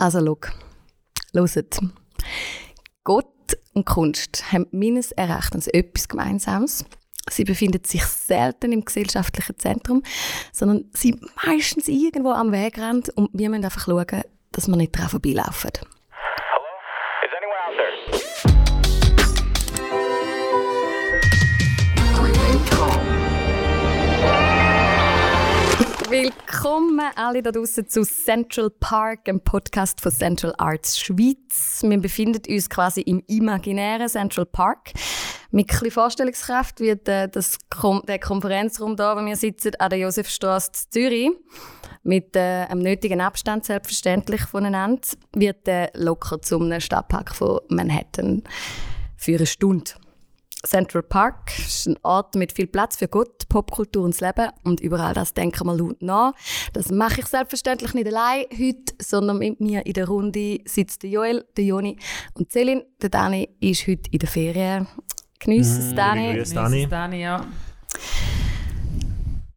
Also, schau. Hört. Gott und Kunst haben meines Erachtens etwas Gemeinsames. Sie befinden sich selten im gesellschaftlichen Zentrum, sondern sind meistens irgendwo am Wegrand und wir müssen einfach schauen, dass wir nicht daran vorbeilaufen. Willkommen alle da draußen zu Central Park, einem Podcast von Central Arts Schweiz. Wir befinden uns quasi im imaginären Central Park. Mit ein Vorstellungskraft wird äh, das Kom der Konferenzraum da, wo wir sitzen, an der Josefstraße in Zürich, mit äh, einem nötigen Abstand selbstverständlich voneinander, wird äh, locker zum Stadtpark von Manhattan für eine Stunde. Central Park ist ein Ort mit viel Platz für Gott, Popkultur und das Leben und überall das denken wir laut nach. Das mache ich selbstverständlich nicht allein heute, sondern mit mir in der Runde sitzt der Joel, der Joni und Celine. Der Dani ist heute in der Ferien. Geniess es, Dani. Grüß Dani. Dani, ja.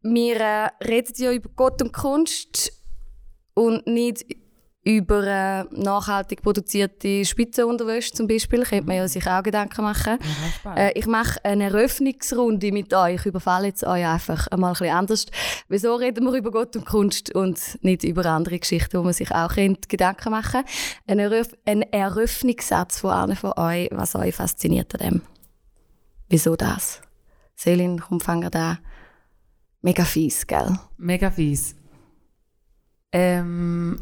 Wir äh, reden ja über Gott und Kunst und nicht über äh, nachhaltig produzierte Spitzenunterwäsche zum Beispiel. Könnte man ja sich auch Gedanken machen. Äh, ich mache eine Eröffnungsrunde mit euch. Ich überfalle jetzt euch einfach einmal ein bisschen anders. Wieso reden wir über Gott und Kunst und nicht über andere Geschichten, wo man sich auch könnte Gedanken machen Ein, Eröff ein Eröffnungssatz von einem von euch, was euch fasziniert an dem. Wieso das? Selin, komm, fangen da. Mega fies, gell? Mega fies. Ähm,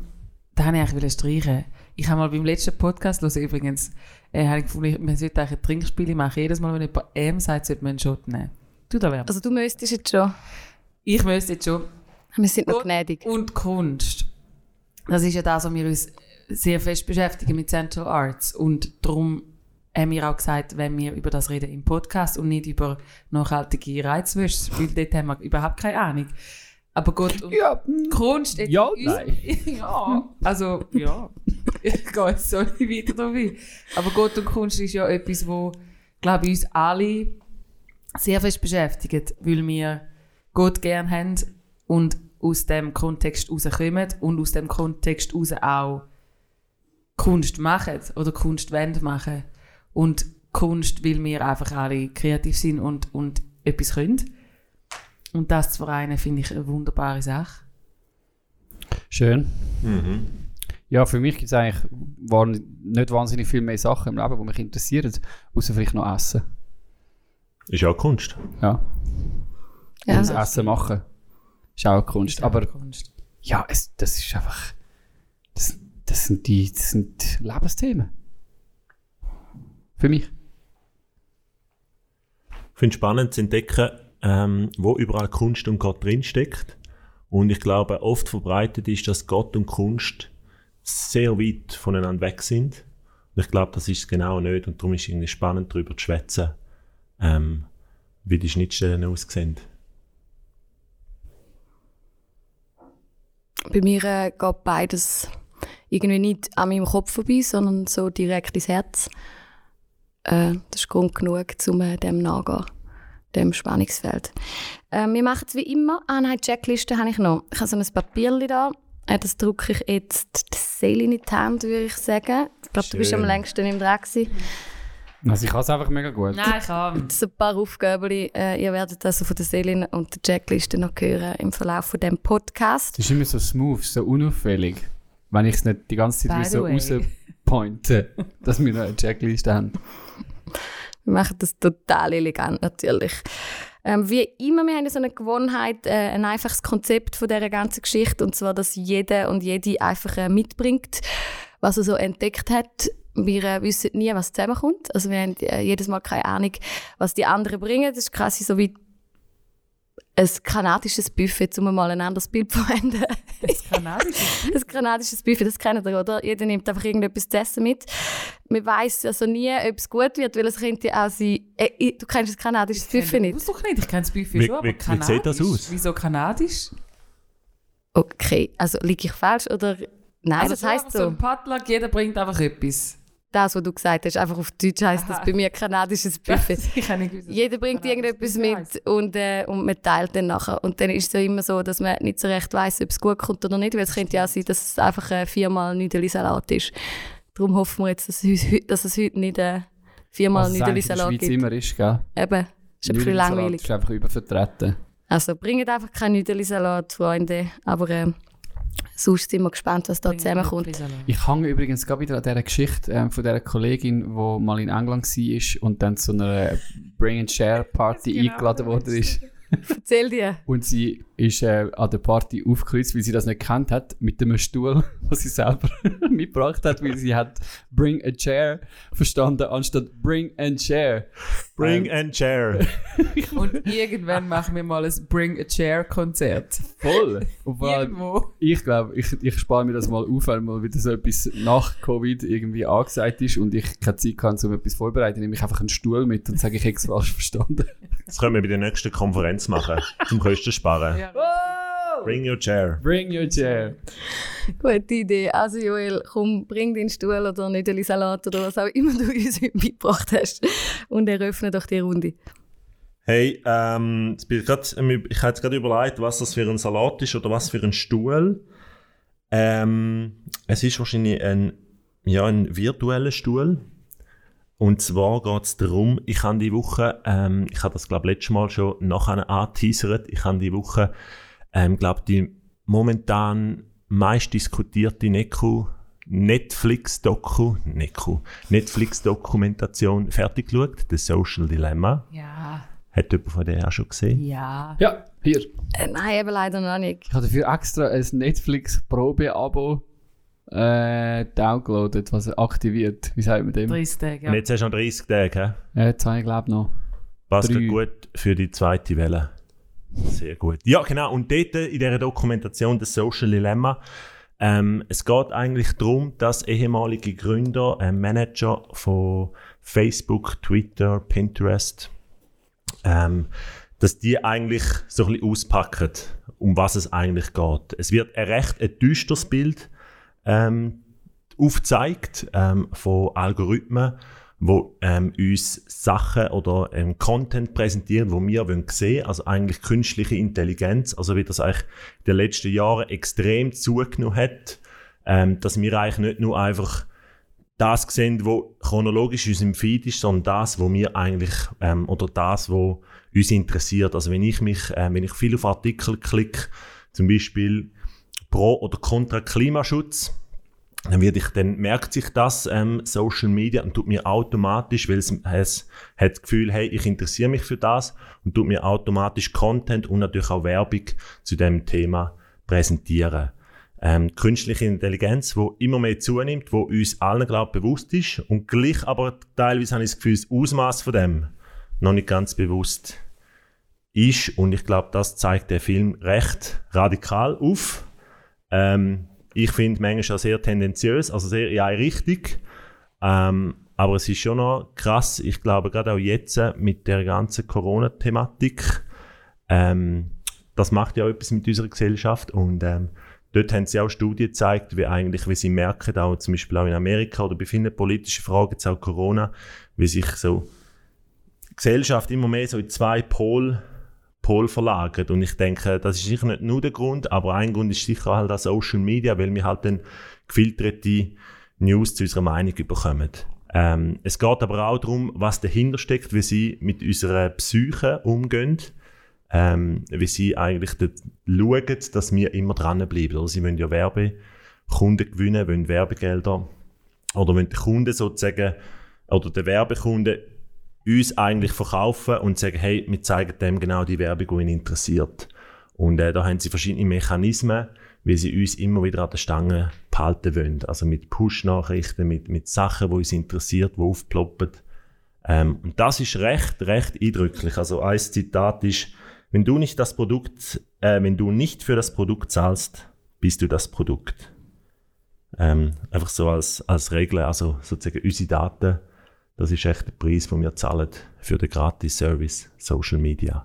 da habe ich eigentlich streichen. Ich habe mal beim letzten Podcast hören, übrigens, äh, habe ich gefunden, man sollte eigentlich ein Trinkspiel machen. Jedes Mal, wenn jemand M sagt, sollte man einen Shot nehmen. Du da wärst. Also du müsstest jetzt schon. Ich müsste jetzt schon. Wir sind noch gnädig. Und Kunst. Das ist ja das, was wir uns sehr fest beschäftigen mit Central Arts. Und darum haben wir auch gesagt, wenn wir über das reden im Podcast und nicht über nachhaltige Reizwäsche, weil dort haben wir überhaupt keine Ahnung. Aber Gott und Ja, Kunst... jetzt Ja, nein. ja, also, ja. Ich gehe jetzt so nicht weiter drauf ein. Aber Gott und Kunst ist ja etwas, wo, glaube ich, uns alle sehr fest beschäftigt, weil wir Gott gern haben und aus dem Kontext rauskommen und aus dem Kontext raus auch Kunst machen oder Kunst machen. Und Kunst, weil wir einfach alle kreativ sind und, und etwas können. Und das zu vereinen, finde ich eine wunderbare Sache. Schön. Mhm. Ja, für mich gibt es eigentlich waren nicht wahnsinnig viel mehr Sachen im Leben, die mich interessieren, außer vielleicht noch Essen. Ist auch Kunst. Ja. Ja. Und das Essen machen ist auch Kunst. Ist auch Aber Kunst. ja, es, das ist einfach. Das, das, sind die, das sind Lebensthemen. Für mich. Ich finde es spannend zu entdecken, ähm, wo überall Kunst und Gott drinsteckt. Und ich glaube, oft verbreitet ist, dass Gott und Kunst sehr weit voneinander weg sind. Und ich glaube, das ist es genau nicht. Und darum ist es irgendwie spannend, darüber zu schwätzen, ähm, wie die Schnittstellen aussehen. Bei mir äh, geht beides irgendwie nicht an meinem Kopf vorbei, sondern so direkt ins Herz. Äh, das ist Grund genug, um äh, dem nachzugehen, dem Spannungsfeld. Äh, wir machen es wie immer. Ah nein, die Checkliste habe ich noch. Ich habe so ein Papierchen da. Äh, das drücke ich jetzt die Seele in die Hand, würde ich sagen. Ich glaube, du bist am längsten im Dreck gewesen. Also ich kann es einfach mega gut. Nein, ich kann. Das sind ein paar Aufgaben. Äh, ihr werdet also von der Selin und der Checkliste noch hören im Verlauf von dem Podcast. Es ist immer so smooth, so unauffällig. Wenn ich es nicht die ganze Zeit so way. rauspointe, dass wir noch eine Checkliste haben. Wir machen das total elegant natürlich. Ähm, wie immer, wir haben so eine Gewohnheit, äh, ein einfaches Konzept von dieser ganzen Geschichte, und zwar, dass jeder und jede einfach äh, mitbringt, was er so entdeckt hat. Wir äh, wissen nie, was zusammenkommt. Also wir haben äh, jedes Mal keine Ahnung, was die anderen bringen. Das ist quasi so wie ein kanadisches Buffet, um mal ein anderes Bild zu verwenden. Das kanadische. Ein kanadisches Buffet, das kennt ihr, oder? Jeder nimmt einfach irgendetwas zu essen mit. Man weiß also nie, ob es gut wird, weil es könnte auch sein... Äh, ich- du kennst das kanadisches Buffet nicht? Ich doch nicht. Ich kenne das Buffet Wie- schon, aber wie- wie kanadisch. sieht das aus? Wieso kanadisch? Okay, also liege ich falsch oder... Nein, also das heisst so so. ein Potluck, jeder bringt einfach etwas. Das, was du gesagt hast. Einfach auf Deutsch heisst das bei mir kanadisches Buffet. ich habe nicht gewusst, dass Jeder bringt irgendetwas mit und, äh, und man teilt dann nachher. Und dann ist es ja immer so, dass man nicht so recht weiss, ob es gut kommt oder nicht, weil es könnte ja auch sein, dass es einfach äh, viermal Nüdeli-Salat ist. Darum hoffen wir jetzt, dass es, dass es heute nicht äh, viermal Was Nüdeli-Salat Schweiz gibt. immer ist, gell? Eben, ist ein bisschen langweilig. ist einfach übervertreten. Also bringt einfach keinen Nüdeli-Salat, Freunde. Aber äh, sonst sind wir gespannt, was da zusammenkommt. Ich hänge übrigens gerade wieder an dieser Geschichte ähm, von dieser Kollegin, die mal in England war und dann zu einer Bring and Share Party Genau, eingeladen worden ist. Erzähl dir. Und sie ist äh, an der Party aufgekreuzt, weil sie das nicht gekannt hat, mit einem Stuhl, was sie selber mitgebracht hat, weil sie hat Bring a Chair verstanden, anstatt Bring and Share. Bring Ähm, and share. Und irgendwann machen wir mal ein Bring a Chair Konzert. Voll. Irgendwo. ich glaube, ich, ich spare mir das mal auf, weil mal wieder so etwas nach Covid irgendwie angesagt ist und ich keine Zeit kann, um etwas vorzubereiten, nehme ich einfach einen Stuhl mit und sage, ich hätte es falsch verstanden. Das können wir bei der nächsten Konferenz machen, zum Kosten sparen. Ja. Bring your chair. Bring your chair. Gute Idee. Also Joel, komm, bring deinen Stuhl oder Nüdeli-Salat oder was auch immer du uns heute mitgebracht hast und eröffne doch die Runde. Hey, ähm, ich, grad, ich habe jetzt gerade überlegt, was das für ein Salat ist oder was für ein Stuhl. Ähm, es ist wahrscheinlich ein, ja, ein virtueller Stuhl. Und zwar geht es darum, ich habe die Woche, ähm, ich habe das glaube letztes Mal schon nachher angeteasert, ich habe die Woche, ähm, glaube die momentan meist diskutierte Neku Netflix-Doku, Neku, Netflix-Dokumentation fertig geschaut, The Social Dilemma. Ja. Hat jemand von der auch schon gesehen? Ja. Ja, hier. Äh, nein, eben leider noch nicht. Ich habe dafür extra ein Netflix-Probe-Abo äh, downgeloadet, was aktiviert. Wie sagt man dem? 30 Tage. Und Ja. jetzt hast du noch 30 Tage, hä? Äh, zwei, glaube ich, noch. Ja gut für die zweite Welle. Sehr gut. Ja, genau. Und dort in dieser Dokumentation das Social Dilemma, ähm, es geht eigentlich darum, dass ehemalige Gründer, äh, Manager von Facebook, Twitter, Pinterest, ähm, dass die eigentlich so ein bisschen auspacken, um was es eigentlich geht. Es wird ein recht ein düsteres Bild ähm, aufzeigt ähm, von Algorithmen, wo ähm, uns Sachen oder ähm, Content präsentieren, wo wir wollen sehen, also eigentlich künstliche Intelligenz, also wie das eigentlich in den letzten Jahren extrem zugenommen hat, ähm, dass wir eigentlich nicht nur einfach das sehen, wo chronologisch in unserem Feed ist, sondern das, wo wir eigentlich ähm, oder das, wo uns interessiert. Also wenn ich mich, äh, wenn ich viel auf Artikel klicke, zum Beispiel pro oder contra Klimaschutz, dann ich, dann merkt sich das ähm, Social Media und tut mir automatisch, weil es, es hat das Gefühl, hey, ich interessiere mich für das und tut mir automatisch Content und natürlich auch Werbung zu dem Thema präsentieren. Ähm, künstliche Intelligenz, wo immer mehr zunimmt, wo uns allen glaub bewusst ist und gleich aber teilweise habe ich das Gefühl, das Ausmaß von dem noch nicht ganz bewusst ist und ich glaube, das zeigt der Film recht radikal auf. Ähm, ich finde manchmal auch sehr tendenziös, also sehr in eine Richtung. Ähm, aber es ist schon noch krass, ich glaube gerade auch jetzt äh, mit der ganzen Corona-Thematik, ähm, das macht ja auch etwas mit unserer Gesellschaft und ähm, dort haben sie auch Studien gezeigt, wie eigentlich, wie sie merken, auch zum Beispiel auch in Amerika oder bei vielen politischen Fragen, jetzt auch Corona, wie sich so Gesellschaft immer mehr so in zwei Pol, Pol verlagert. Und ich denke, das ist sicher nicht nur der Grund, aber ein Grund ist sicher halt auch Social Media, weil wir halt dann gefilterte News zu unserer Meinung bekommen. Ähm, es geht aber auch darum, was dahinter steckt, wie sie mit unserer Psyche umgehen, ähm, wie sie eigentlich schauen, dass wir immer dranbleiben. Oder sie wollen ja Werbekunden gewinnen, wollen Werbegelder oder wollen den Kunden sozusagen oder der Werbekunde uns eigentlich verkaufen und sagen, hey, wir zeigen dem genau die Werbung, die ihn interessiert. Und äh, da haben sie verschiedene Mechanismen, wie sie uns immer wieder an der Stange behalten wollen. Also mit Push-Nachrichten, mit, mit Sachen, die uns interessiert, die aufploppen. Ähm, und das ist recht, recht eindrücklich. Also ein Zitat ist, wenn du nicht das Produkt, äh, wenn du nicht für das Produkt zahlst, bist du das Produkt. Ähm, einfach so als, als Regel, also sozusagen unsere Daten, das ist echt der Preis, den wir zahlen für den Gratis-Service Social Media.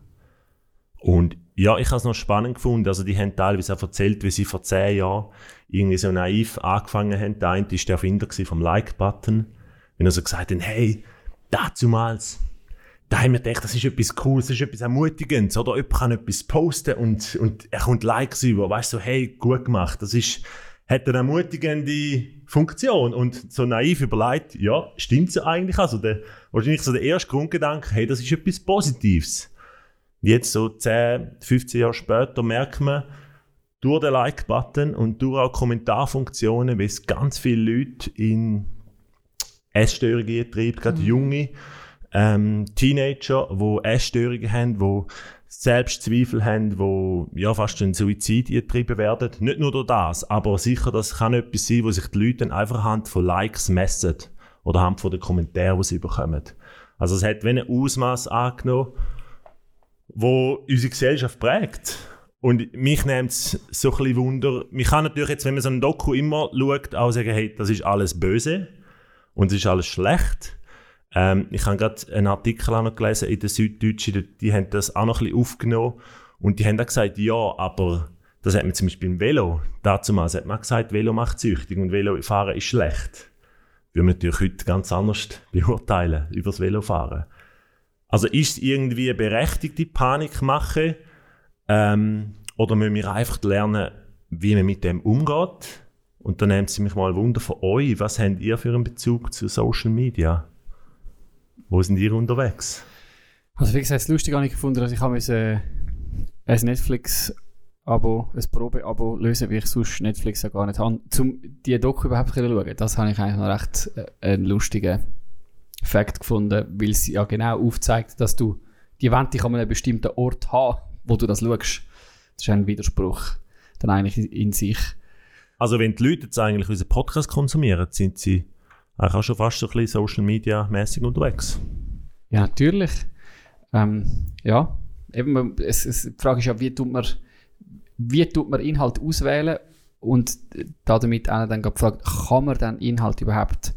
Und ja, ich habe es noch spannend gefunden. Also, die haben teilweise auch erzählt, wie sie vor zehn Jahren irgendwie so naiv angefangen haben. Der eine war der Erfinder vom Like-Button. Wenn er so gesagt hat, hey, dazumals, da haben wir gedacht, das ist etwas Cooles, das ist etwas Ermutigendes. Oder jemand kann etwas posten und, und er kommt Likes über. Weißt du, so, hey, gut gemacht. Das ist, hat eine ermutigende Funktion. Und so naiv überlegt, ja, stimmt es eigentlich? Also der, wahrscheinlich so der erste Grundgedanke, hey, das ist etwas Positives. Jetzt so 10, 15 Jahre später merkt man, durch den Like-Button und durch auch Kommentarfunktionen, wie es ganz viele Leute in Essstörungen treibt, gerade junge ähm, Teenager, die Essstörungen haben, die Selbstzweifel haben, wo ja fast ein Suizid getrieben werden. Nicht nur durch das, aber sicher, das kann etwas sein, wo sich die Leute dann einfach anhand von Likes messen oder anhand von den Kommentaren, die sie bekommen. Also es hat wie ein Ausmaß angenommen, wo unsere Gesellschaft prägt. Und mich nimmt es so ein bisschen Wunder. Man kann natürlich jetzt, wenn man so ein Doku immer schaut, auch sagen, hey, das ist alles böse und es ist alles schlecht. Ähm, ich habe gerade einen Artikel auch noch gelesen in der Süddeutschen, die, die haben das auch noch ein bisschen aufgenommen und die haben auch gesagt, ja, aber das hat man zum Beispiel im Velo, dazu hat man gesagt, Velo macht süchtig und Velofahren ist schlecht. Man natürlich heute ganz anders beurteilen über das Velofahren. Also ist es irgendwie eine berechtigte Panikmache ähm, oder müssen wir einfach lernen, wie man mit dem umgeht? Und dann nehmen Sie mich mal Wunder von euch. Was habt ihr für einen Bezug zu Social Media? Wo sind ihr unterwegs? Also wie gesagt, das lustig habe ich gefunden, dass ich habe äh, ein Netflix-Abo, ein Probe-Abo lösen, wie ich sonst Netflix ja gar nicht habe, um die Doku überhaupt zu schauen. Das habe ich eigentlich noch recht äh, einen lustigen Fakt gefunden, weil sie ja genau aufzeigt, dass du die Wand dich an einem bestimmten Ort haben, wo du das schaust. Das ist ein Widerspruch dann eigentlich in sich. Also wenn die Leute jetzt eigentlich unseren Podcast konsumieren, sind sie eigentlich auch schon fast ein bisschen Social Media mäßig unterwegs. Ja, natürlich. Ähm, ja, eben, es, es, die Frage ist ja, wie tut man, wie tut man Inhalt auswählen und damit auch dann gefragt, kann man dann Inhalt überhaupt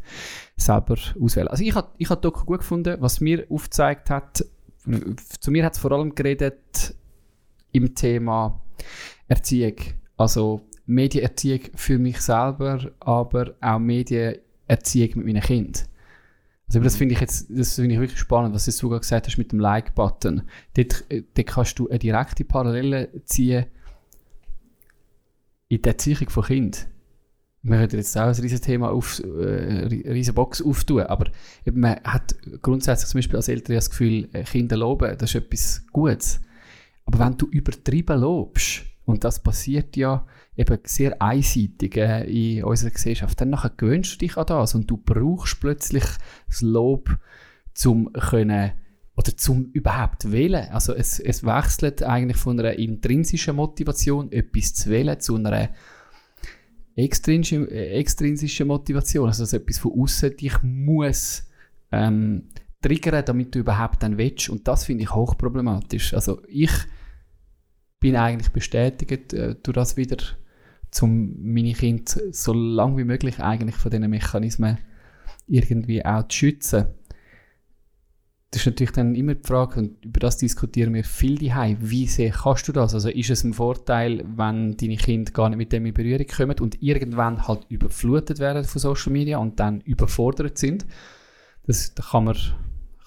selber auswählen? Also ich habe ich hab Doku gut gefunden, was mir aufgezeigt hat, zu mir hat es vor allem geredet im Thema Erziehung, also Medienerziehung für mich selber, aber auch Medienerziehung Erziehung mit meinen Kindern. Also das finde ich jetzt, das finde ich wirklich spannend, was du sogar gesagt hast mit dem Like-Button. Dort, äh, dort kannst du eine direkte Parallele ziehen in der Erziehung von Kind. Wir könnten jetzt auch ein riesiges Thema auf, äh, eine riesige Box auftun, aber man hat grundsätzlich zum Beispiel als Eltern das Gefühl, äh, Kinder loben, das ist etwas Gutes. Aber wenn du übertrieben lobst, und das passiert ja eben sehr einseitig äh, in unserer Gesellschaft, dann nachher gewöhnst du dich an das und du brauchst plötzlich das Lob, zum können oder zum überhaupt wählen. Also es, es wechselt eigentlich von einer intrinsischen Motivation, etwas zu wählen, zu einer extrinsischen, äh, extrinsischen Motivation. Also dass etwas von außen dich muss ähm, triggern, damit du überhaupt dann willst. Und das finde ich hochproblematisch. Also ich bin eigentlich bestätigt äh, durch das wieder, um meine Kinder so lange wie möglich eigentlich von diesen Mechanismen irgendwie auch zu schützen. Das ist natürlich dann immer die Frage, und über das diskutieren wir viel daheim. Wie sehr kannst du das? Also ist es ein Vorteil, wenn deine Kinder gar nicht mit dem in Berührung kommen und irgendwann halt überflutet werden von Social Media und dann überfordert sind? Das, das kann man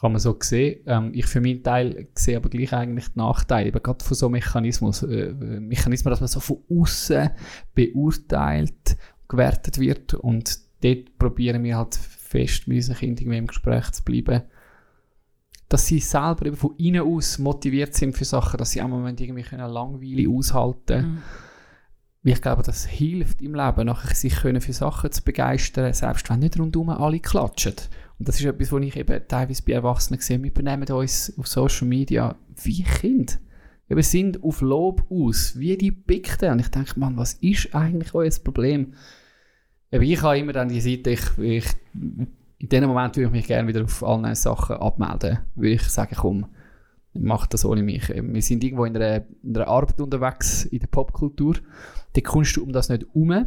kann man so sehen. Ähm, ich für meinen Teil sehe aber gleich eigentlich die Nachteile, eben gerade von so Mechanismus, äh, Mechanismen, dass man so von außen beurteilt, gewertet wird und dort probieren wir halt fest mit unseren Kindern im Gespräch zu bleiben, dass sie selber eben von innen aus motiviert sind für Sachen, dass sie am Moment irgendwie können Langweile aushalten mhm. Ich glaube, das hilft im Leben, nachher sich können für Sachen zu begeistern, selbst wenn nicht rundum alle klatschen. Und das ist etwas, was ich eben teilweise bei Erwachsenen sehe. Wir benehmen uns auf Social Media wie Kinder. Wir sind auf Lob aus, wie die Pikten. Und ich denke, Mann, was ist eigentlich euer Problem? Eben, ich habe immer dann die Seite, ich, ich, in dem Moment würde ich mich gerne wieder auf allen Sachen abmelden. Würde ich sagen, komm, mach das ohne mich. Wir sind irgendwo in einer, in einer Arbeit unterwegs, in der Popkultur. Da kommst du um das nicht herum.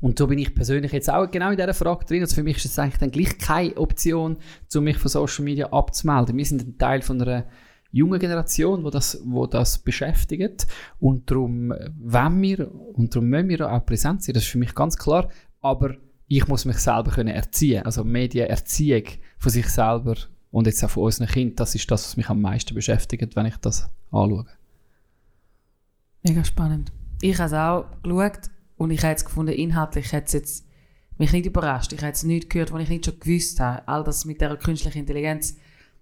Und so bin ich persönlich jetzt auch genau in dieser Frage drin. Also für mich ist es eigentlich dann gleich keine Option, um mich von Social Media abzumelden. Wir sind ein Teil von einer jungen Generation, wo das, wo das beschäftigt. Und darum wollen wir und darum müssen wir auch präsent sein. Das ist für mich ganz klar. Aber ich muss mich selber können erziehen. Also Medienerziehung von sich selber und jetzt auch von unseren Kindern, das ist das, was mich am meisten beschäftigt, wenn ich das anschaue. Mega spannend. Ich habe es auch geschaut und ich habe jetzt gefunden, inhaltlich hat es jetzt mich nicht überrascht. Ich habe jetzt nichts gehört, was ich nicht schon gewusst habe. All das mit der künstlichen Intelligenz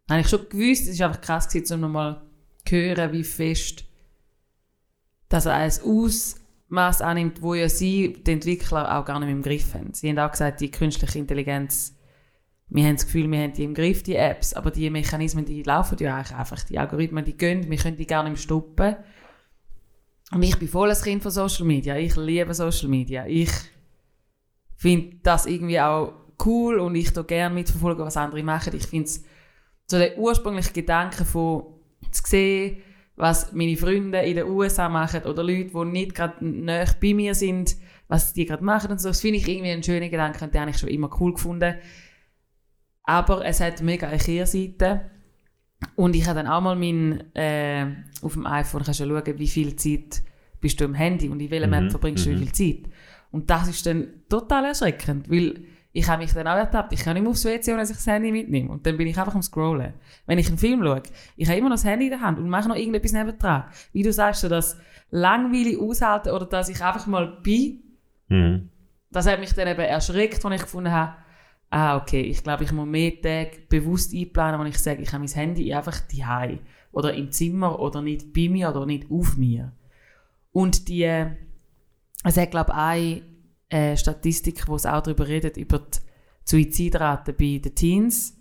habe ich schon gewusst. Es war einfach krass, gewesen, um nochmal zu hören, wie fest dass er ein Ausmaß annimmt, wo ja sie, die Entwickler, auch gar nicht im Griff haben. Sie haben auch gesagt, die künstliche Intelligenz, wir haben das Gefühl, wir haben die im Griff, die Apps, aber die Mechanismen, die laufen ja eigentlich einfach. Die Algorithmen, die gehen, wir können die gar nicht stoppen. Und ich bin voll ein Kind von Social Media. Ich liebe Social Media. Ich finde das irgendwie auch cool und ich da gerne mitverfolgen, was andere machen. Ich finde es so der ursprüngliche Gedanke von zu sehen, was meine Freunde in den USA machen oder Leute, die nicht gerade näher bei mir sind, was die gerade machen und so. Das finde ich irgendwie einen schönen Gedanken und den habe ich schon immer cool gefunden. Aber es hat mega eine Kehrseite. Und ich habe dann auch mal mein, äh, auf dem iPhone kannst du schauen, wie viel Zeit bist du am Handy und in welcher Mhm, Map verbringst du wie mhm. viel Zeit. Und das ist dann total erschreckend, weil ich habe mich dann auch ertappt, ich kann nicht mehr aufs WC, ohne dass ich das Handy mitnehme. Und dann bin ich einfach am Scrollen. Wenn ich einen Film schaue, ich habe immer noch das Handy in der Hand und mache noch irgendetwas nebendran. Wie du sagst, so das langweilig aushalten oder dass ich einfach mal bin, Mhm. das hat mich dann eben erschreckt, als ich gefunden habe, ah, okay, ich glaube, ich muss mehr Tage bewusst einplanen, wenn ich sage, ich habe mein Handy einfach daheim oder im Zimmer oder nicht bei mir oder nicht auf mir. Und die, äh, es hat, glaube ich, eine äh, Statistik, wo es auch darüber redet, über die Suizidrate bei den Teens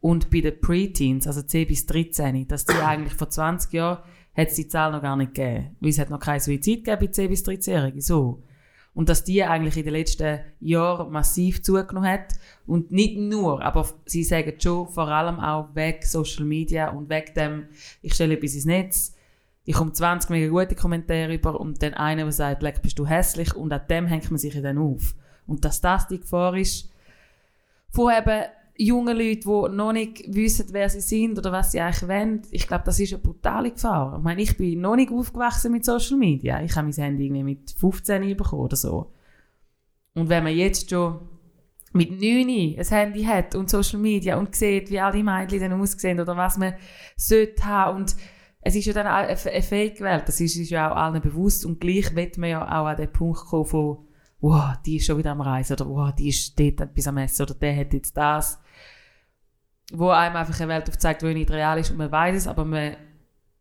und bei den Preteens, also 10 bis 13, dass die eigentlich vor 20 Jahren hat es die Zahl noch gar nicht gegeben. Weil es hat noch keinen Suizid gegeben bei 10 bis 13-Jährigen. So. Und dass die eigentlich in den letzten Jahren massiv zugenommen hat. Und nicht nur, aber sie sagen schon vor allem auch weg Social Media und weg dem, ich stelle etwas ins Netz, ich komme 20 mega gute Kommentare über und dann einer, der sagt, Black, bist du hässlich und an dem hängt man sich dann auf. Und dass das die Gefahr ist, von eben jungen Leuten, die noch nicht wissen, wer sie sind oder was sie eigentlich wollen, ich glaube, das ist eine brutale Gefahr. Ich meine, ich bin noch nicht aufgewachsen mit Social Media. Ich habe mein Handy irgendwie mit 15 bekommen oder so. Und wenn man jetzt schon mit 9 ein Handy hat und Social Media und sieht, wie alle Mädchen dann aussehen oder was man sollte haben und es ist ja dann eine Fake-Welt, das ist, ist ja auch allen bewusst und gleich wird man ja auch an den Punkt kommen von wow, die ist schon wieder am Reisen oder wow, die ist dort etwas am Essen oder der hat jetzt das wo einem einfach eine Welt aufzeigt, die nicht real ist und man weiß es, aber man,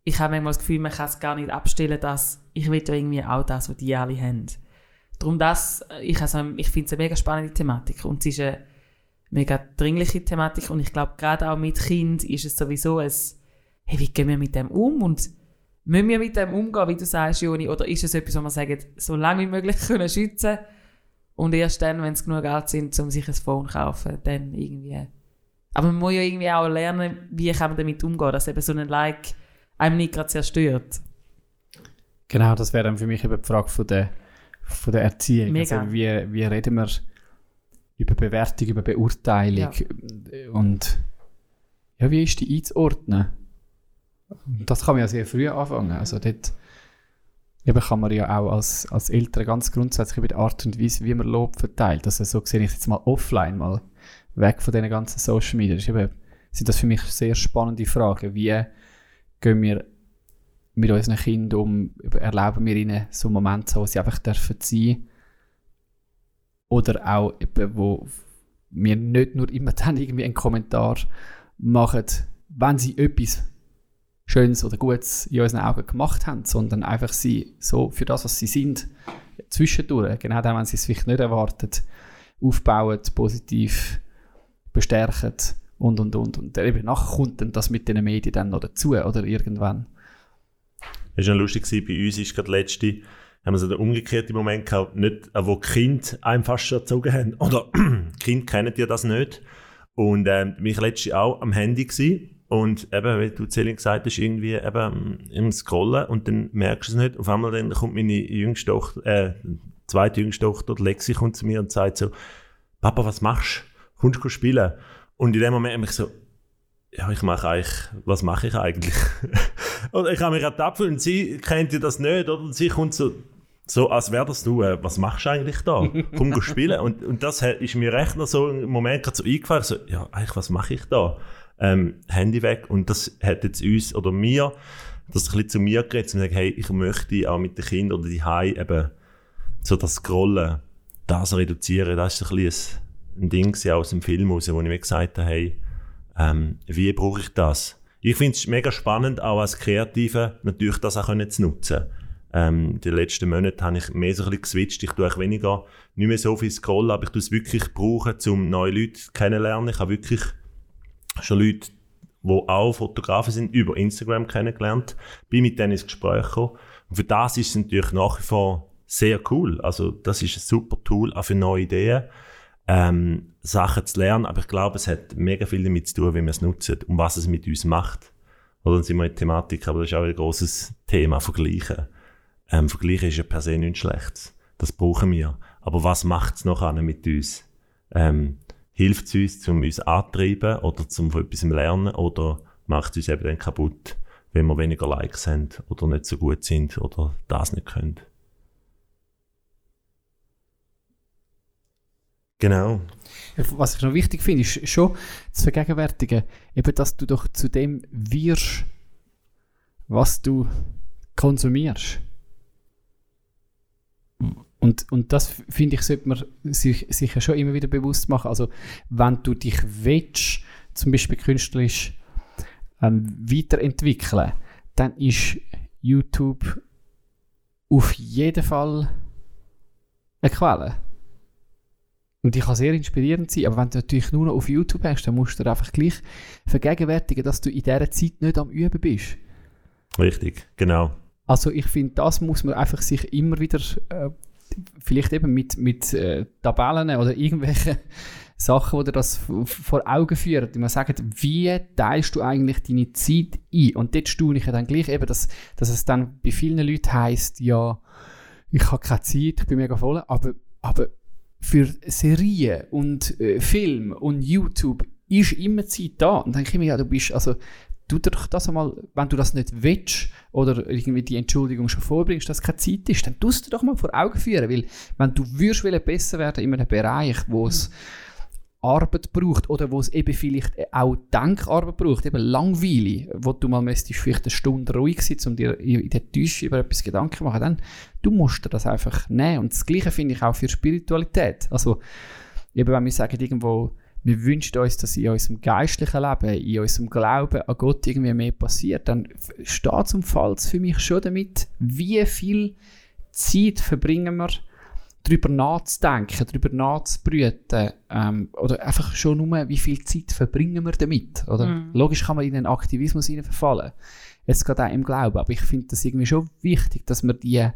ich habe manchmal das Gefühl, man kann es gar nicht abstellen, dass ich will irgendwie auch das, was die alle haben. Darum das, ich, also, ich finde es eine mega spannende Thematik und es ist eine mega dringliche Thematik und ich glaube, gerade auch mit Kind ist es sowieso ein, hey, wie gehen wir mit dem um und müssen wir mit dem umgehen, wie du sagst, Joni, oder ist es etwas, wo man sagt, so lange wie möglich können schützen und erst dann, wenn es genug alt sind, um sich ein Phone zu kaufen, dann irgendwie aber man muss ja irgendwie auch lernen, wie kann man damit umgehen, dass eben so ein Like einem nicht gerade zerstört. Genau, das wäre dann für mich eben die Frage von der, von der Erziehung. Mega. Also wie, wie reden wir über Bewertung, über Beurteilung und ja, wie ist die einzuordnen? Das kann man ja sehr früh anfangen. Also dort eben kann man ja auch als, als Eltern ganz grundsätzlich über die Art und Weise, wie man Lob verteilt. Also so sehe ich jetzt mal offline, mal weg von diesen ganzen Social Media. Das eben, sind das für mich sehr spannende Fragen. Wie gehen wir mit unseren Kindern um? Erlauben wir ihnen so Momente, wo sie einfach dürfen sein Oder auch, eben, wo wir nicht nur immer dann irgendwie einen Kommentar machen, wenn sie etwas Schönes oder Gutes in unseren Augen gemacht haben, sondern einfach sie so für das, was sie sind, zwischendurch, genau dann, wenn sie es vielleicht nicht erwartet, aufbauen, positiv bestärken und und und. Und eben nachher kommt dann das mit den Medien dann noch dazu oder irgendwann. Es war noch lustig, gewesen, bei uns ist gerade letzte, haben wir so den umgekehrten Moment gehabt, nicht, äh, wo die Kinder einem fast schon erzogen haben. Oder Kinder kennen ja das nicht. Und ähm, mich letzte auch am Handy gewesen. Und eben, wie du Celine gesagt hast, irgendwie eben im Scrollen und dann merkst du es nicht. Auf einmal dann kommt meine jüngste Tochter, äh, zweite jüngste Tochter, Lexi, kommt zu mir und sagt so, Papa, was machst du? Kommst du spielen? Und in dem Moment habe ich so, ja, ich mache eigentlich, was mache ich eigentlich? und ich habe mich ertappt und sie kennt ja das nicht, oder? Und sie kommt so, So, als wäre das du, äh, was machst du eigentlich da? Komm, geh spielen. Und, und das ist mir recht noch so im Moment gerade so eingefallen, so, ja, eigentlich, was mache ich da? Ähm, Handy weg. Und das hat jetzt uns oder mir, das ein bisschen zu mir geredet, und gesagt, hey, ich möchte auch mit den Kindern oder die Hai eben so das Scrollen, das reduzieren. Das ist ein bisschen ein, Ding aus dem Film raus, wo ich mir gesagt habe, hey, ähm, wie brauche ich das? Ich finde es mega spannend, auch als Kreative, natürlich das auch zu nutzen. Ähm, den letzten Monaten habe ich mehr so ein bisschen geswitcht. Ich tue auch weniger, nicht mehr so viel scrollen, aber ich tue es wirklich brauchen, um neue Leute kennenzulernen. Ich habe wirklich schon Leute, die auch Fotografen sind, über Instagram kennengelernt, bin mit denen ins Gespräch gekommen. Und für das ist es natürlich nach wie vor sehr cool. Also das ist ein super Tool auch für neue Ideen, ähm, Sachen zu lernen. Aber ich glaube, es hat mega viel damit zu tun, wie wir es nutzen und was es mit uns macht. Oder dann sind wir in der Thematik, aber das ist auch ein großes Thema, Vergleichen. Ähm, Vergleichen ist ja per se nichts Schlechtes. Das brauchen wir. Aber was macht es noch mit uns? Ähm, hilft es uns, um uns anzutreiben oder zum von etwas lernen oder macht es uns eben dann kaputt, wenn wir weniger Likes haben oder nicht so gut sind oder das nicht können? Genau. Was ich noch wichtig finde, ist schon zu vergegenwärtigen, eben, dass du doch zu dem wirst, was du konsumierst. Und, und das finde ich, sollte man sich, sich ja schon immer wieder bewusst machen. Also, wenn du dich willst, zum Beispiel künstlerisch ähm, weiterentwickeln, dann ist YouTube auf jeden Fall eine Quelle. Und die kann sehr inspirierend sein, aber wenn du natürlich nur noch auf YouTube hast, dann musst du dir einfach gleich vergegenwärtigen, dass du in dieser Zeit nicht am Üben bist. Richtig, genau. Also ich finde, das muss man einfach sich immer wieder, äh, vielleicht eben mit, mit äh, Tabellen oder irgendwelchen Sachen, die dir das vor Augen führen, die man sagt, wie teilst du eigentlich deine Zeit ein? Und dort staune ich ja dann gleich eben, dass, dass es dann bei vielen Leuten heisst, ja, ich habe keine Zeit, ich bin mega voll, aber, aber für Serien und äh, Film und YouTube ist immer Zeit da. Und dann denke ich mir, ja, du bist, also, dir doch das einmal, wenn du das nicht willst oder irgendwie die Entschuldigung schon vorbringst, dass keine Zeit ist, dann tust du doch mal vor Augen führen, weil wenn du würdest besser werden in einem Bereich, wo es Arbeit braucht oder wo es eben vielleicht auch Denkarbeit braucht, eben Langweile, wo du mal müsstest vielleicht eine Stunde ruhig sein, um dir in der Täuschung über etwas Gedanken zu machen, dann du musst dir das einfach nehmen. Und das Gleiche finde ich auch für Spiritualität. Also eben wenn wir sagen irgendwo, wir wünschen uns, dass in unserem geistlichen Leben, in unserem Glauben an Gott irgendwie mehr passiert, dann steht zum Fall für mich schon damit, wie viel Zeit verbringen wir darüber nachzudenken, darüber nachzubrüten ähm, oder einfach schon nur, wie viel Zeit verbringen wir damit. Oder? Mhm. Logisch kann man in den Aktivismus hinein verfallen. Es geht auch im Glauben, aber ich finde das irgendwie schon wichtig, dass man die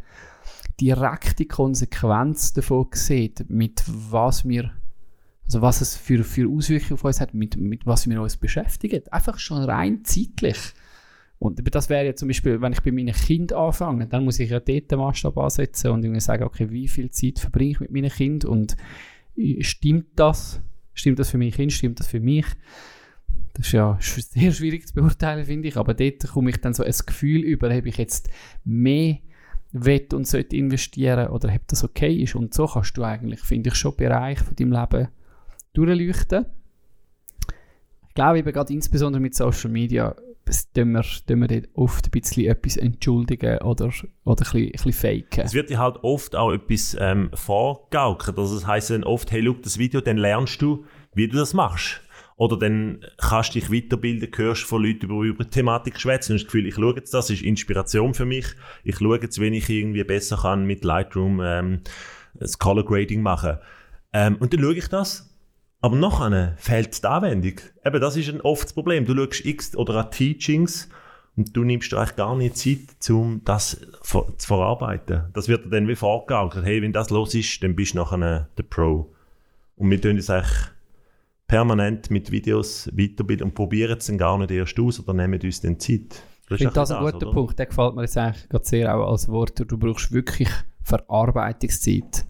direkte Konsequenz davon sieht, mit was wir also was es für, für Auswirkungen auf uns hat, mit, mit was wir uns beschäftigen. Einfach schon rein zeitlich. Und das wäre ja zum Beispiel, wenn ich bei meinen Kindern anfange, dann muss ich ja dort den Maßstab ansetzen und irgendwie sagen, okay, wie viel Zeit verbringe ich mit meinen Kindern und stimmt das? Stimmt das für meine Kinder? Stimmt das für mich? Das ist ja sehr schwierig zu beurteilen, finde ich, aber dort komme ich dann so ein Gefühl über, habe ich jetzt mehr Wett und sollte investieren oder ob das okay ist. Und so kannst du eigentlich, finde ich, schon Bereich von deinem Leben durchleuchten. Ich glaube eben gerade insbesondere mit Social Media das tun wir, wir dort oft ein bisschen etwas entschuldigen oder, oder ein bisschen, ein bisschen faken. Es wird dir halt oft auch etwas ähm, vorgaukelt. Also das heisst dann oft, hey, schau das Video, dann lernst du, wie du das machst. Oder dann kannst du dich weiterbilden, hörst von Leuten, die über die Thematik schwätzen und hast das Gefühl, ich schaue jetzt das, ist Inspiration für mich. Ich schaue jetzt, wenn ich irgendwie besser kann mit Lightroom ähm, das Color Grading machen. Ähm, und dann schaue ich das. Aber nachher fehlt die Anwendung. Eben, das ist ein oft das Problem. Du schaust X oder an Teachings und du nimmst dir eigentlich gar nicht Zeit, um das zu verarbeiten. Das wird dir dann wie vorgegaukelt. Hey, wenn das los ist, dann bist du nachher der Pro. Und wir tun uns eigentlich permanent mit Videos weiterbilden und probieren es dann gar nicht erst aus oder nehmen uns dann Zeit. Ich finde das ein guter Punkt. Der gefällt mir jetzt eigentlich gerade sehr auch als Wort. Du brauchst wirklich Verarbeitungszeit.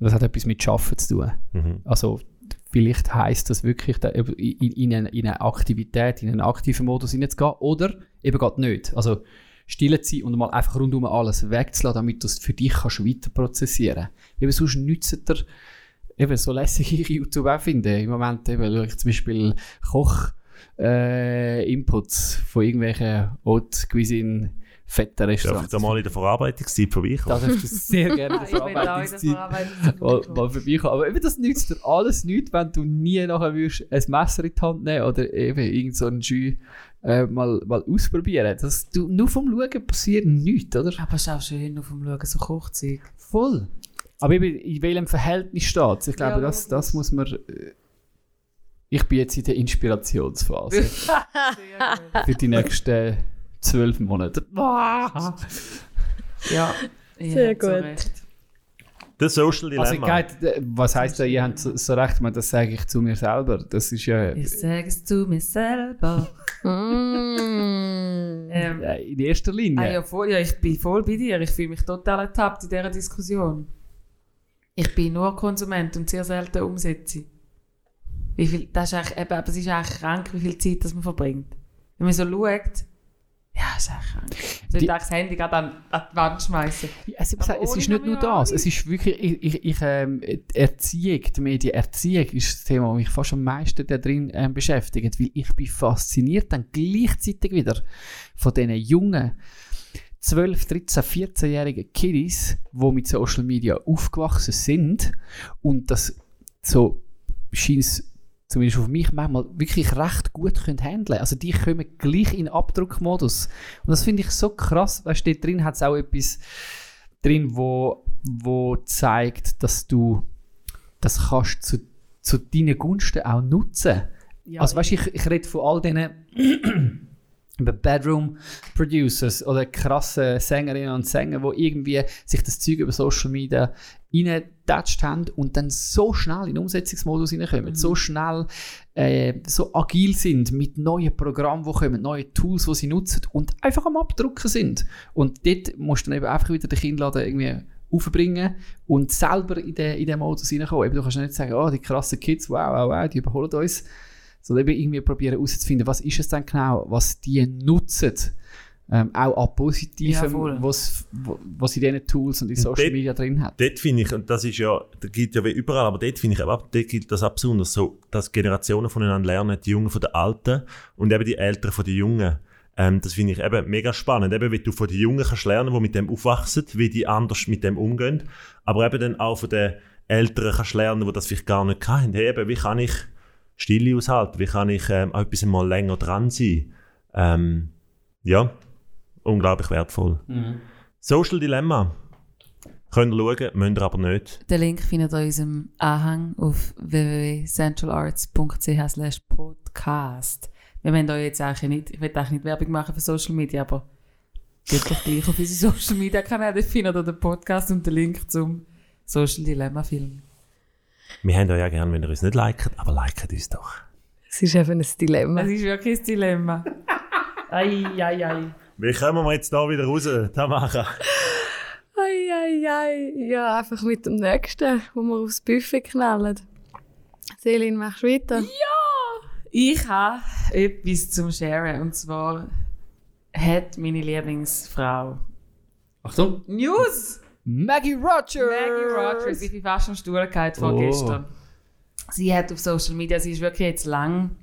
Das hat etwas mit Schaffen zu tun. Mhm. Also vielleicht heißt das wirklich, in, in, eine, in eine Aktivität, in einen aktiven Modus hineinzugehen oder eben gerade nicht. Also still zu sein und mal einfach rundum alles wegzulassen, damit du es für dich kannst weiter prozessieren. Eben sonst nützt dir eben so lässige YouTube auch finden. Im Moment eben schaue ich zum Beispiel Koch äh, Inputs von irgendwelchen Haute Cuisine fetten Darf ich Restaurants. da mal in der Verarbeitungszeit vorbeikommen? Da darfst du sehr gerne in Ich der bin da in der Verarbeitungszeit Verarbeitung. mal, mal vorbeikommen. Aber eben, das nützt dir alles nichts, wenn du nie nachher würdest ein Messer in die Hand nehmen oder eben irgend so Jus äh, mal, mal ausprobieren. Das, du, nur vom Schauen passiert nichts, oder? Aber es ist auch schön auf dem Schauen, so Kochzeug. Voll. Aber eben, in welchem Verhältnis steht es? Ich glaube, Ja, das, das muss man... Äh, ich bin jetzt in der Inspirationsphase Sehr gut. für die nächsten zwölf Monate. Ja, Sehr ja, so gut. Das Social Also, Dilemma. geht, äh, was heisst da, ihr habt so, so recht, das sage ich zu mir selber. Das ist ja Ich sage es zu mir selber. Mm. Ähm, äh, in erster Linie. Ah, ja, voll, ja, ich bin voll bei dir. Ich fühle mich total ertappt in dieser Diskussion. Ich bin nur Konsument und sehr selten Umsetzer. Wie viel, das ist eigentlich, eben, aber es ist eigentlich krank, wie viel Zeit das man verbringt. Wenn man so schaut, ja, eigentlich krank. Ich Die- sollte eigentlich das Handy gerade an, an die Wand schmeißen. Ja, Es, ist nicht nur das, es ist wirklich, ich, ich, ich, ähm, die Erziehung, die Medienerziehung ist das Thema, das mich fast am meisten da drin ähm, beschäftigt, weil ich bin fasziniert dann gleichzeitig wieder von diesen jungen 12, 13, 14-jährigen Kiddies, die mit Social Media aufgewachsen sind und das so scheint es zumindest auf mich manchmal wirklich recht gut können handeln. Also die kommen gleich in Abdruckmodus. Und das finde ich so krass. Weißt du, drin hat es auch etwas drin, wo, wo zeigt, dass du das kannst zu, zu deinen Gunsten auch nutzen. Ja, also weißt du, ich, ich rede von all diesen Bedroom Producers oder krassen Sängerinnen und Sänger, die irgendwie sich das Zeug über Social Media reingetatscht haben und dann so schnell in den Umsetzungsmodus reinkommen, so schnell äh, so agil sind mit neuen Programmen, die kommen, neuen Tools, die sie nutzen und einfach am Abdrucken sind. Und dort musst du dann eben einfach wieder den Kindladen irgendwie aufbringen und selber in den, in den Modus reinkommen. Eben, du kannst nicht sagen, oh, die krassen Kids, wow, wow, wow, die überholen uns. Sondern eben irgendwie probieren herauszufinden, was ist es denn genau, was die nutzen. Ähm, auch an Ja, Positivem, voll. was, was in diesen Tools und in Und Social dort- Media drin hat. Dort finde ich, und das ist ja, das gilt ja wie überall, aber dort finde ich, dort gilt das auch besonders so, dass Generationen voneinander lernen, die Jungen von den Alten und eben die Älteren von den Jungen. Ähm, das finde ich eben mega spannend, eben wie du von den Jungen kannst lernen, die mit dem aufwachsen, wie die anders mit dem umgehen, aber eben dann auch von den Älteren kannst lernen, die das vielleicht gar nicht haben. Hey, eben, wie kann ich Stille aushalten, wie kann ich ähm, auch etwas mal länger dran sein? Ähm, ja, unglaublich wertvoll. Social Dilemma. Könnt ihr schauen, müsst ihr aber nicht. Den Link findet ihr in unserem Anhang auf www.centralarts.ch slash podcast. Wir wollen euch jetzt eigentlich nicht, ich will eigentlich nicht Werbung machen für Social Media, aber geht doch gleich auf unsere Social Media Kanäle, findet ihr den Podcast und den Link zum Social Dilemma Film. Wir haben euch ja gerne, wenn ihr uns nicht liket, aber liket uns doch. Es ist eben ein Dilemma. Das ist wirklich ein Dilemma. Ei, ei, ei. Wie kommen wir jetzt da wieder raus, Tamara? Ei, ei, ei. Ja, einfach mit dem nächsten, wo wir aufs Buffet knallen. Selin, machst du weiter? Ich habe etwas zum Sharen und zwar hat meine Lieblingsfrau Achtung! News! Maggie Rogers! Maggie Rogers, ich bin fast am Stuhl vorgestern. Sie hat auf Social Media, sie ist wirklich jetzt lang,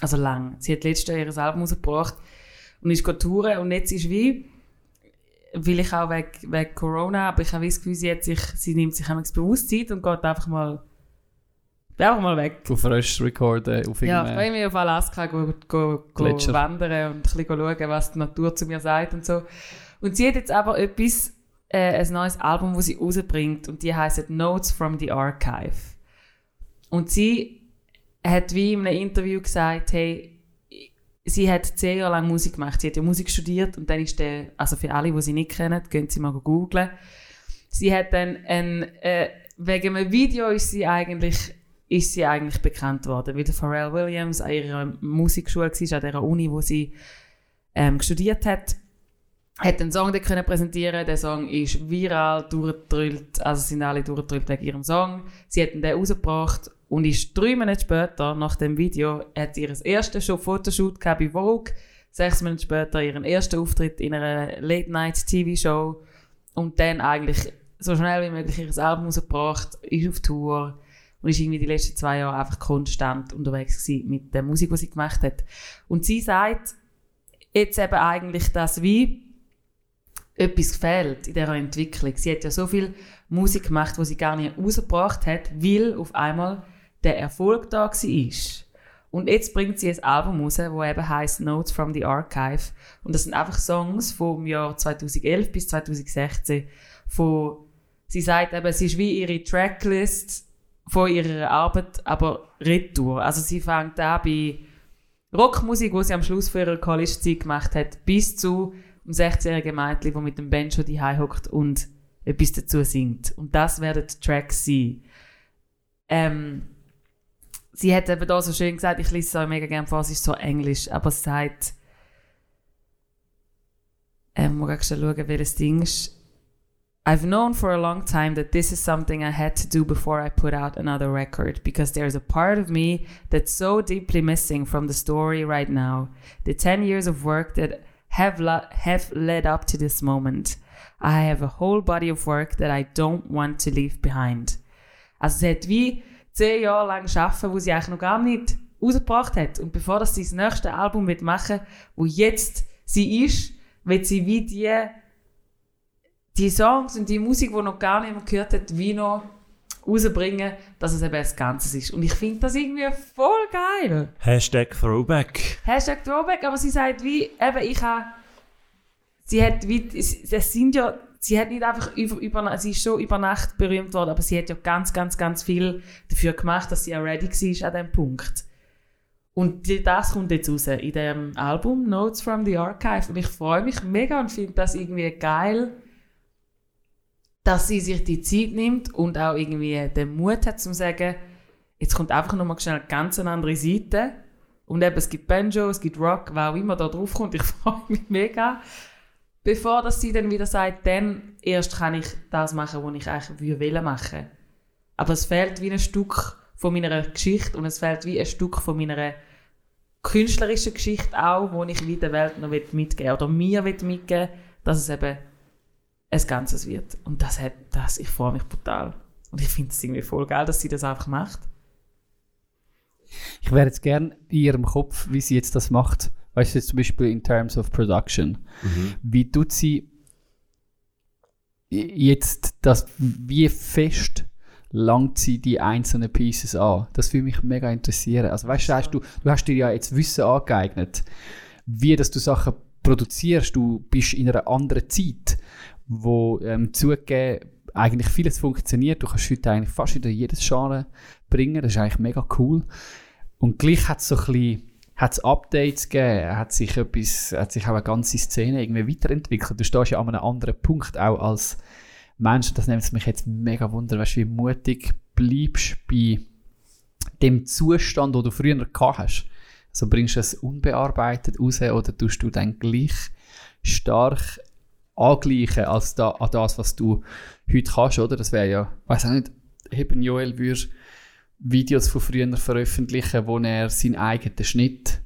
also lang, sie hat letztes Jahr ihr Album rausgebracht und ist touren und jetzt ist wie, will ich auch wegen, wegen Corona, aber ich habe das Gefühl, sie, hat sich, sie nimmt sich bewusst Zeit und geht einfach mal, einfach mal weg. Auf Röst recorden, auf Ja, ich will mich auf Alaska go, go, go wandern und ein bisschen schauen, was die Natur zu mir sagt und so. Und sie hat jetzt aber etwas, äh, ein neues Album, das sie rausbringt und die heißt Notes from the Archive. Und sie hat wie in einem Interview gesagt, hey, sie hat zehn Jahre lang Musik gemacht. Sie hat ja Musik studiert und dann ist der, also für alle, die sie nicht kennen, gehen sie mal googlen. Sie hat dann ein, äh, wegen einem Video ist sie eigentlich ist sie eigentlich bekannt worden, weil Pharrell Williams an ihrer Musikschule war, an der Uni, wo sie ähm, studiert hat, hat einen Song können präsentieren. Der Song ist viral durchgedrüllt, also sind alle durchgedrüllt wegen ihrem Song. Sie hat ihn rausgebracht und ist drei Monate später, nach dem Video, hat ihr das erste schon Fotoshoot bei Vogue. sechs Monate später ihren ersten Auftritt in einer Late-Night-TV-Show und dann eigentlich so schnell wie möglich ihr Album rausgebracht, ist auf Tour und ist irgendwie die letzten zwei Jahre einfach konstant unterwegs mit der Musik, die sie gemacht hat. Und sie sagt jetzt eben eigentlich, dass wie etwas fehlt in dieser Entwicklung. Sie hat ja so viel Musik gemacht, die sie gar nicht rausgebracht hat, weil auf einmal der Erfolg da war. Und jetzt bringt sie ein Album raus, das eben heißt Notes from the Archive. Und das sind einfach Songs vom Jahr 2011 bis 2016. Von, sie sagt eben, es ist wie ihre Tracklist von ihrer Arbeit, aber retour. Also sie fängt an bei Rockmusik, die sie am Schluss von ihrer College-Zeit gemacht hat, bis zu einem 16-jährigen Mädchen, das mit dem Banjo die hockt und etwas dazu singt. Und das werden die Tracks sein. Ähm, sie hat eben da so schön gesagt, ich lese es euch mega gerne vor, es ist so englisch, aber sie sagt, ähm, muss ich schauen, welches Ding ist. I've known for a long time that this is something I had to do before I put out another record because there's a part of me that's so deeply missing from the story right now. The 10 years of work that have, have led up to this moment. I have a whole body of work that I don't want to leave behind. Also sie hat wie zehn Jahre lang arbeiten, wo sie eigentlich noch gar nicht rausgebracht hat. Und bevor das sie das nächste Album wird machen wo jetzt sie ist, wird sie wie die, die Songs und die Musik, die noch gar nicht mehr gehört hat, wie noch rausbringen, dass es eben das Ganze ist. Und ich finde das irgendwie voll geil. Hashtag Throwback. Hashtag Throwback, aber sie sagt wie, eben ich habe, sie hat wie, es sind ja sie hat nicht einfach über, über, sie ist schon über Nacht berühmt worden, aber sie hat ja ganz, ganz, ganz viel dafür gemacht, dass sie auch ready war an diesem Punkt. Und das kommt jetzt raus in dem Album Notes from the Archive. Und ich freue mich mega und finde das irgendwie geil, dass sie sich die Zeit nimmt und auch irgendwie den Mut hat, zu sagen, jetzt kommt einfach nochmal schnell eine ganz andere Seite. Und eben, es gibt Banjo, es gibt Rock, wer auch immer da drauf kommt. Ich freue mich mega bevor dass sie dann wieder sagt, dann erst kann ich das machen, was ich eigentlich will machen. Aber es fehlt wie ein Stück von meiner Geschichte und es fehlt wie ein Stück von meiner künstlerischen Geschichte auch, wo ich wieder der Welt noch mitgeben oder mir mitgeben dass es eben ein Ganzes wird. Und das hat, das, ich freue mich brutal. Und ich finde es irgendwie voll geil, dass sie das einfach macht. Ich wäre jetzt gerne in ihrem Kopf, wie sie jetzt das macht, Weißt du, zum Beispiel in terms of production. Mhm. Wie tut sie jetzt das, wie fest langt sie die einzelnen Pieces an? Das würde mich mega interessieren. Also weißt du, du, du hast dir ja jetzt Wissen angeeignet, wie dass du Sachen produzierst. Du bist in einer anderen Zeit, wo ähm, zugegeben eigentlich vieles funktioniert. Du kannst heute eigentlich fast wieder jedes Genre bringen. Das ist eigentlich mega cool. Und gleich hat es so ein bisschen hat es Updates gegeben, hat sich, etwas, hat sich auch eine ganze Szene irgendwie weiterentwickelt. Du stehst ja an einem anderen Punkt, auch als Mensch. Das nimmt mich jetzt mega wunder, weißt, wie mutig bleibst bei dem Zustand, den du früher gehabt hast. Also bringst du es unbearbeitet raus oder tust du dann gleich stark angleichen als da, an das, was du heute kannst, oder? Das wäre ja, weiß auch nicht, eben Joel würde Videos von früher veröffentlichen, wo er seinen eigenen Schnitt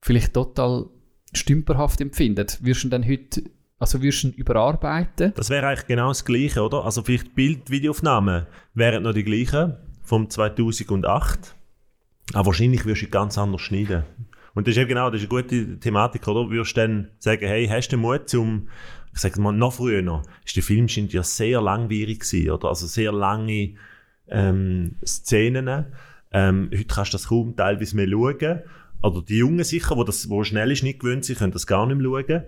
vielleicht total stümperhaft empfindet. Würdest du ihn dann heute, also würdest du ihn überarbeiten? Das wäre eigentlich genau das Gleiche, oder? Also vielleicht Bild, Videoaufnahmen wären noch die gleichen vom 2008, aber wahrscheinlich würdest du ganz anders schneiden. Und das ist eben genau, das ist eine gute Thematik, oder? Würdest du dann sagen, hey, hast du den Mut zum, ich sage mal, noch früher noch, ist der Film ja sehr langwierig gewesen, oder? Also sehr lange ähm, Szenen. Ähm, heute kannst du das kaum teilweise mehr schauen. Oder die Jungen sicher, wo das wo schnell ist, nicht gewöhnt sind, können das gar nicht mehr schauen.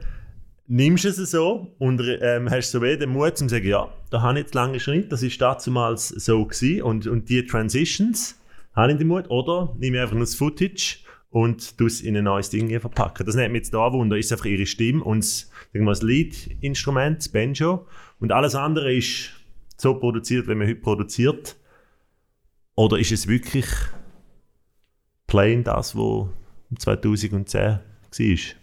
Nimmst du es so und ähm, hast so den Mut zu sagen, ja, da habe ich jetzt lange Schritt, das ist damals so gewesen und, und die Transitions habe ich den Mut. Oder nehme ich einfach nur das Footage und es in ein neues Ding verpacken. Das nennt mich jetzt da Wunder, ist einfach ihre Stimme und das, das Lead-Instrument, das Banjo. Und alles andere ist so produziert, wie man heute produziert. Oder ist es wirklich plain das, was 2010 war? Ich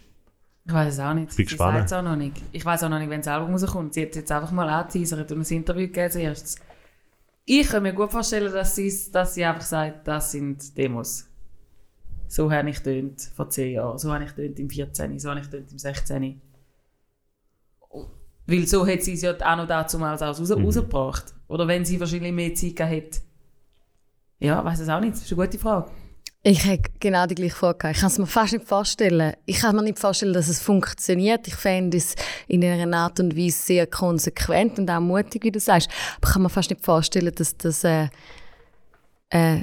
weiß es auch nicht. Ich bin gespannt. auch noch nicht. Ich weiß auch noch nicht, wenn das Album rauskommt. Sie hat jetzt einfach mal angeteasert und ein Interview gegeben zuerst. Ich kann mir gut vorstellen, dass sie, dass sie einfach sagt, das sind Demos. so habe ich tönt vor 10 Jahren, so habe ich tönt im 14, so habe ich tönt im 16. Weil so hat sie es ja auch noch dazu mal raus, Mhm. rausgebracht. Oder wenn sie wahrscheinlich mehr Zeit gehabt hätte. Ja, weiß es auch nicht. Das ist eine gute Frage. Ich habe genau die gleiche Frage. Ich kann es mir fast nicht vorstellen. Ich kann mir nicht vorstellen, dass es funktioniert. Ich fände es in einer Art und Weise sehr konsequent und auch mutig, wie du sagst. Aber ich kann mir fast nicht vorstellen, dass das, äh, äh,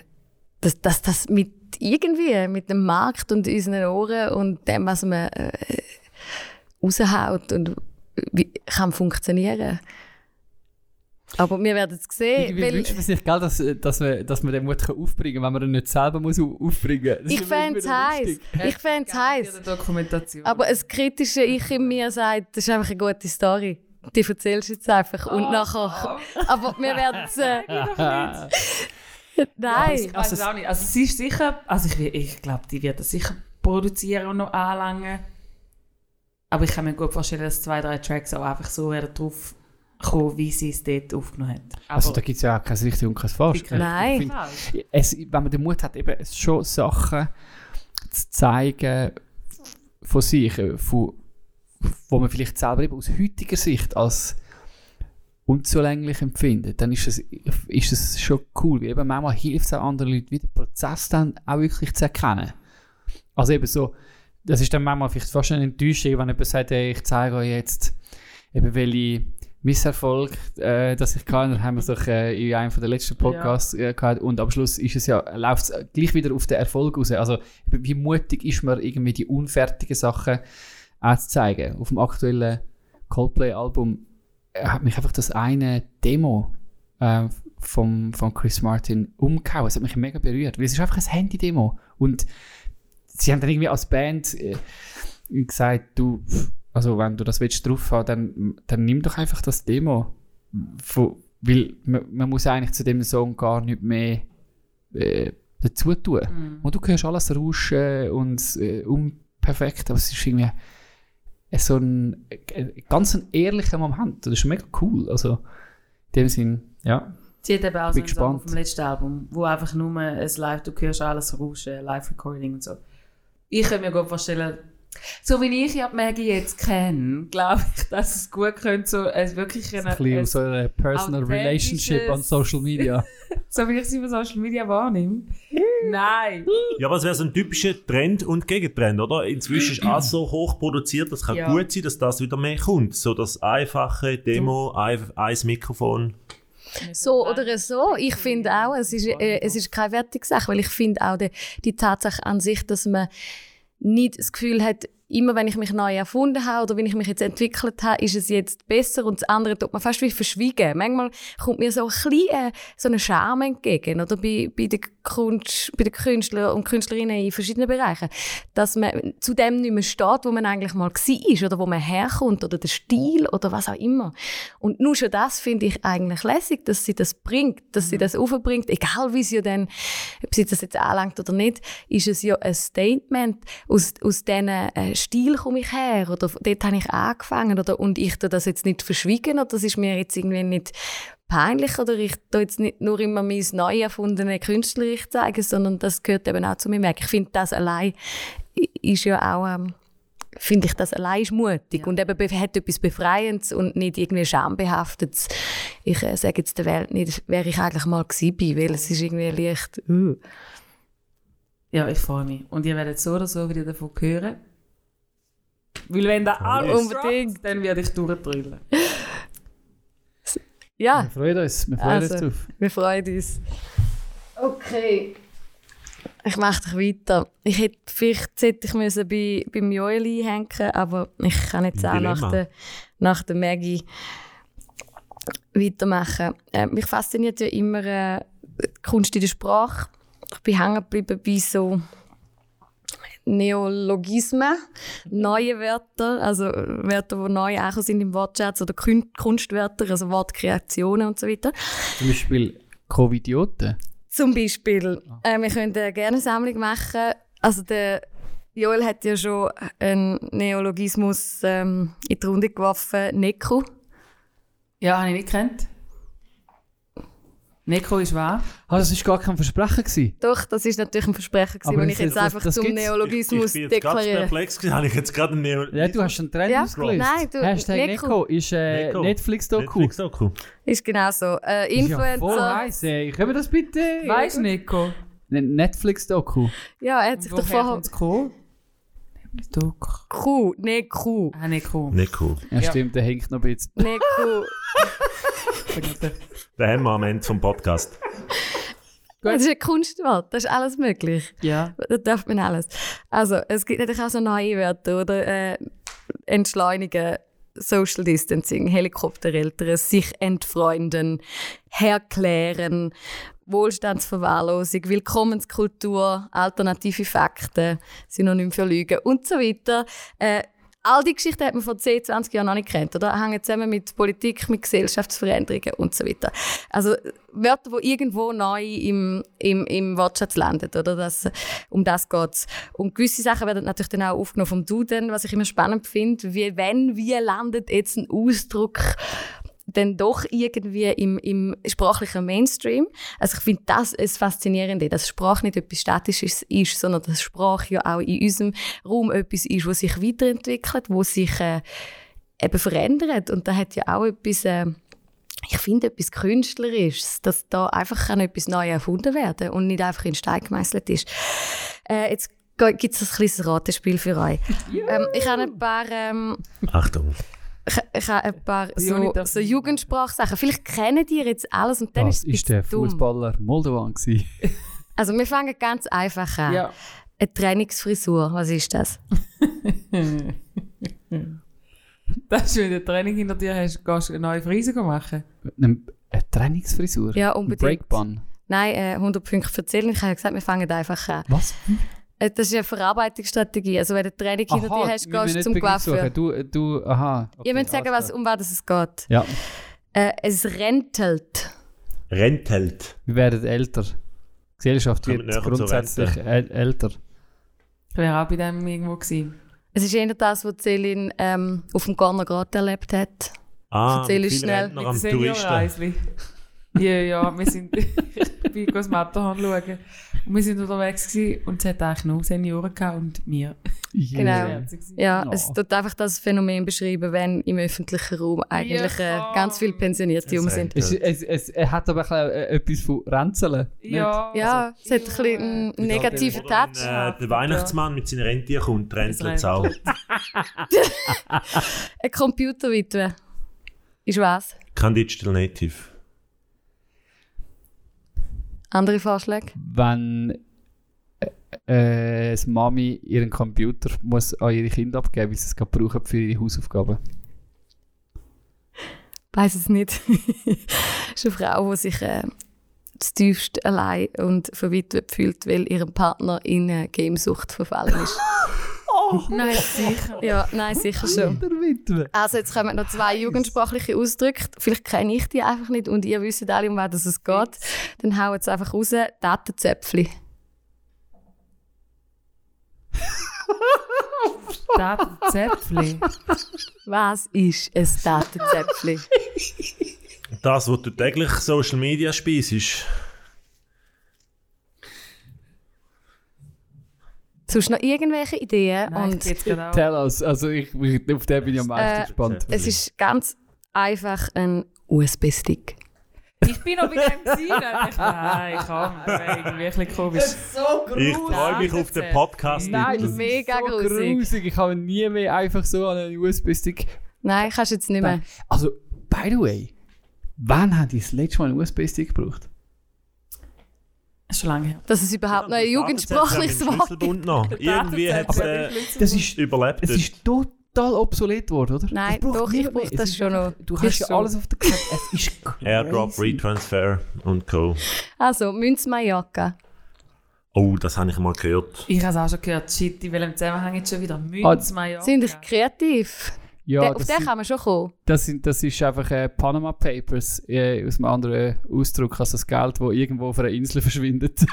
dass, dass das mit irgendwie, mit dem Markt und unseren Ohren und dem, was man äh, raushaut und wie, kann funktionieren. Aber wir werden es sehen. Weil- wünscht man sich, gell, dass, dass, man, dass man den Mut kann aufbringen kann, wenn man ihn nicht selber muss au- aufbringen muss. ich fände es heiß. Ich fände es heiß. Aber das kritische Ich in mir sagt, das ist einfach eine gute Story. Die erzählst du jetzt einfach. Und nachher. Aber wir werden es. Äh, nein. ich weiß es auch nicht. Also sie ist sicher, also ich, ich glaube, die wird das sicher produzieren und noch anlangen. Aber ich kann mir gut vorstellen, dass zwei, drei Tracks auch einfach so werden drauf kommen, wie sie es dort aufgenommen hat. Aber Also da gibt es ja auch kein richtig und kein falsch. Nein. Ich find, es, wenn man den Mut hat, eben schon Sachen zu zeigen von sich, äh, von, wo man vielleicht selber eben aus heutiger Sicht als unzulänglich empfindet, dann ist es, ist es schon cool. Weil eben manchmal hilft es auch anderen Leuten, wie den Prozess dann auch wirklich zu erkennen. Also eben so, das ist dann manchmal vielleicht fast eine Enttäuschung, wenn jemand sagt, hey, ich zeige euch jetzt eben welche Misserfolg, äh, dass ich kann, haben wir es doch äh, in einem der letzten Podcasts äh, gehabt und am Schluss ist es ja, läuft es gleich wieder auf den Erfolg raus. Also wie mutig ist man irgendwie die unfertigen Sachen auch zu zeigen. Auf dem aktuellen Coldplay-Album äh, hat mich einfach das eine Demo äh, vom, von Chris Martin umgehauen. Es hat mich mega berührt, weil es ist einfach ein Handy-Demo und sie haben dann irgendwie als Band äh, gesagt, du, also wenn du das willst drauf haben, dann, dann nimm doch einfach das Demo. Von, weil man, man muss eigentlich zu dem Song gar nicht mehr äh, dazu tun. Mhm. Und du hörst alles rauschen und äh, unperfekt, aber es ist irgendwie so ein, äh, ganz ein ehrlicher Moment. Das ist mega cool. Also in dem Sinn, ja. Sie hat eben auch so Bin einen Song dem letzten Album, wo einfach nur ein Live, du hörst alles rauschen, Live-Recording und so. Ich kann mir gut vorstellen, so wie ich ja die Maggie jetzt kenne, glaube ich, dass es gut könnte, so ein wirklich Ein eine, bisschen ein, so eine personal relationship on Social Media. so wie ich sie über Social Media wahrnehme. Nein! Ja, aber es wäre so ein typischer Trend und Gegentrend, oder? Inzwischen ist alles so hoch produziert, das kann Ja. gut sein, dass das wieder mehr kommt. So das einfache Demo, ein, ein Mikrofon. So oder so. Ich finde auch, es ist, äh, es ist keine wertige Sache, weil ich finde auch die, die Tatsache an sich, dass man nicht das Gefühl hat, immer wenn ich mich neu erfunden habe oder wenn ich mich jetzt entwickelt habe, ist es jetzt besser und das andere tut man fast wie verschwiegen. Manchmal kommt mir so ein bisschen äh, so eine Scham entgegen oder bei, bei, den Kunst, bei den Künstlern und Künstlerinnen in verschiedenen Bereichen, dass man zu dem nicht mehr steht, wo man eigentlich mal war oder wo man herkommt oder der Stil oder was auch immer. Und nur schon das finde ich eigentlich lässig, dass sie das bringt, dass sie das aufbringt, egal wie sie ja dann, ob sie das jetzt anlangt oder nicht, ist es ja ein Statement. Aus, aus diesem äh, Stil komme ich her oder dort habe ich angefangen oder, und ich tue das jetzt nicht verschwiegen oder das ist mir jetzt irgendwie nicht peinlich oder ich tue jetzt nicht nur immer mein neu erfundene Künstlerich zeigen, sondern das gehört eben auch zu mir weg. Ich finde, das allein ist ja auch... Ähm, finde ich, das allein ist mutig und eben be- hat etwas Befreiendes und nicht irgendwie schambehaftetes. Ich äh, sage jetzt der Welt nicht, wer ich eigentlich mal gewesen bin, weil es ist irgendwie leicht, uh. Ja, ich freue mich. Und ihr werdet so oder so wieder davon hören. Weil wenn da alles Unbedingt. dann werde ich durchdrüllen. Ja, Wir freuen uns, wir freuen Also. uns drauf. wir freuen uns. Okay. Ich mache dich weiter. Ich hätte vielleicht hätte ich müssen bei, beim Joel einhängen aber ich kann jetzt auch nach der, nach der Maggie weitermachen. Äh, mich fasziniert ja immer äh, die Kunst in der Sprache. Ich bin hängen geblieben bei so Neologismen, neue Wörter, also Wörter, die neu angekommen sind im Wortschatz oder Kun- Kunstwörter, also Wortkreationen und so weiter. Zum Beispiel Covidioten. Zum Beispiel, äh, wir können gerne eine Sammlung machen. Also der Joel hat ja schon einen Neologismus ähm, in die Runde geworfen, Neku. Ja, habe ich nicht gekannt. Neko ist wahr. Ah, das war gar kein Versprechen. Gewesen. Doch, das ist natürlich ein Versprechen, gewesen, das- ich jetzt das- einfach das zum gibt's. Neologismus ich bin jetzt ganz deklariere. perplex gewesen. Habe ich jetzt gerade einen Neo Ja, du hast einen Trend Ja, ausgelöst. nein, du- Hashtag Neko. Neko ist äh. Netflix-Doku. Netflix-Doku. Ist genau so. Äh, Ist Ja voll Influencer. ey. Können wir das bitte? Du, Neko? Ne- Netflix-Doku. Ja, er hat sich doch vorher. Doku. Kuh, ne Kuh. Ah, Neko. Nicht cool. Ja, Ja. stimmt, der hängt noch ein bisschen. Ne Kuh. Den haben wir am Ende vom Podcast. Das ist ein Kunstwort, das ist alles möglich. Ja. Da darf man alles. Also, es gibt natürlich auch so neue Wörter, oder? Äh, entschleunigen, Social Distancing, Helikoptereltern, sich entfreunden, herklären, Wohlstandsverwahrlosung, Willkommenskultur, alternative Fakten, Synonym für Lügen und so weiter. Äh, all die Geschichten hat man vor 10, 20 Jahren noch nicht kennt, oder? Hängen zusammen mit Politik, mit Gesellschaftsveränderungen und so weiter. Also Wörter, die irgendwo neu im, im, im Wortschatz landen, oder? Das, um das geht's. Und gewisse Sachen werden natürlich dann auch aufgenommen vom Duden, was ich immer spannend finde. Wie, wenn, wie landet jetzt ein Ausdruck dann doch irgendwie im, im sprachlichen Mainstream. Also ich finde das ist faszinierend, dass Sprache nicht etwas Statisches ist, sondern dass Sprache ja auch in unserem Raum etwas ist, was sich weiterentwickelt, wo sich äh, eben verändert. Und da hat ja auch etwas, äh, ich finde, etwas Künstlerisches, dass da einfach kann etwas Neues erfunden werden und nicht einfach in Stein gemeißelt ist. Äh, jetzt gibt es ein kleines Ratespiel für euch. ähm, ich habe ein paar... Ähm, Achtung. Ich, ich habe ein paar so, so Jugendsprachsachen. Vielleicht kennen die jetzt alles und dann Das ist es ist der ein dumm. Fußballer Moldovan. gewesen. Also wir fangen ganz einfach an. Ja. Eine Trainingsfrisur, was ist das? Das ist, wenn du ein Training hinter dir hast, gehst du eine neue Frise machen. Eine, eine Trainingsfrisur. Ja, Ein unbedingt. Breakbun. Nein, äh, 100 Punkte erzählen. Ich habe gesagt, wir fangen einfach an. Was? Äh, Das ist eine Verarbeitungsstrategie. Also wenn du Training hinter dir hast, gehst du zum Coiffeur. Du, du, aha. Okay, Ihr müsst sagen, was, um was es geht. Ja, Äh, es rentelt. Rentheld. wir werden älter. Die Gesellschaft wird grundsätzlich äl- älter. Ich wäre auch bei dem irgendwo gewesen. Es ist eher das, was Celine ähm, auf dem Garner Grat erlebt hat. Ah, mit uns vielen schnell. Rentner am Touristen. Ja, ja, wir sind bei das Matterhorn schauen. Und wir sind unterwegs gewesen und es hat eigentlich nur Senioren gehabt und wir. Genau. Yeah. Ja, Ja. es tut einfach das Phänomen beschreiben, wenn im öffentlichen Raum eigentlich äh, ganz viele Pensionierte um sind. Es, es, es, er hat aber ein bisschen, äh, etwas von Renzeln. Ja, Ja, es hat ein bisschen einen negativen Touch. wenn äh, der Weihnachtsmann mit seiner Rentier kommt, rentelt es auch. Eine Computerwitwe. Ist was? Kein Digital Native. Andere Vorschläge? Wenn äh, das Mami ihren Computer muss an ihre Kinder abgeben, weil sie es brauchen für ihre Hausaufgaben. Weiß es nicht. ist eine Frau, die sich äh, das tiefst allein und verwitwet fühlt, weil ihrem Partner in eine Gamesucht verfallen ist. Nein, sicher. ja, nein, sicher schon. Also jetzt kommen noch zwei jugendsprachliche Ausdrücke. Vielleicht kenne ich die einfach nicht und ihr wisst alle, um was es geht. Dann hauen es einfach raus. Datenzäpfli. Datenzäpfli. Was ist ein Datenzäpfli? Das, was du täglich Social Media speisst, Sonst noch irgendwelche Ideen? Nein, ich und jetzt auch. Tell us. Also ich, ich, auf den bin ich am meisten Äh, gespannt. es ist ganz einfach ein USB-Stick. Ich bin noch bei dem gewesen. Ich- Nein, komm, das wäre irgendwie ein bisschen komisch. ich freue mich auf den Podcast. Nein, das ist mega so grusig. grusig. Ich habe nie mehr einfach so an einen USB-Stick. Nein, kannst du jetzt nicht mehr. Also, by the way, wann hat ich das letzte Mal einen USB-Stick gebraucht? Das ist schon lange her. Dass es überhaupt noch ein jugendsprachliches Wort gibt. Noch. Irgendwie hat es äh, Das ist, überlebt. es ist total obsolet worden, oder? Nein, doch, ich brauche das schon noch. Du hast ja so. alles auf der Kette. Es ist crazy. Airdrop, Retransfer und Co. Also, Münzmajacke. Oh, das habe ich mal gehört. Ich habe es auch schon gehört. Shit, in welchem Zusammenhang jetzt schon wieder? Ah, Münzmajorca. Sind ich kreativ? Ja, Der- auf das, den sind, kann man schon kommen. das, sind, das ist einfach äh, Panama Papers äh, aus einem anderen Ausdruck als das Geld, das irgendwo auf einer Insel verschwindet.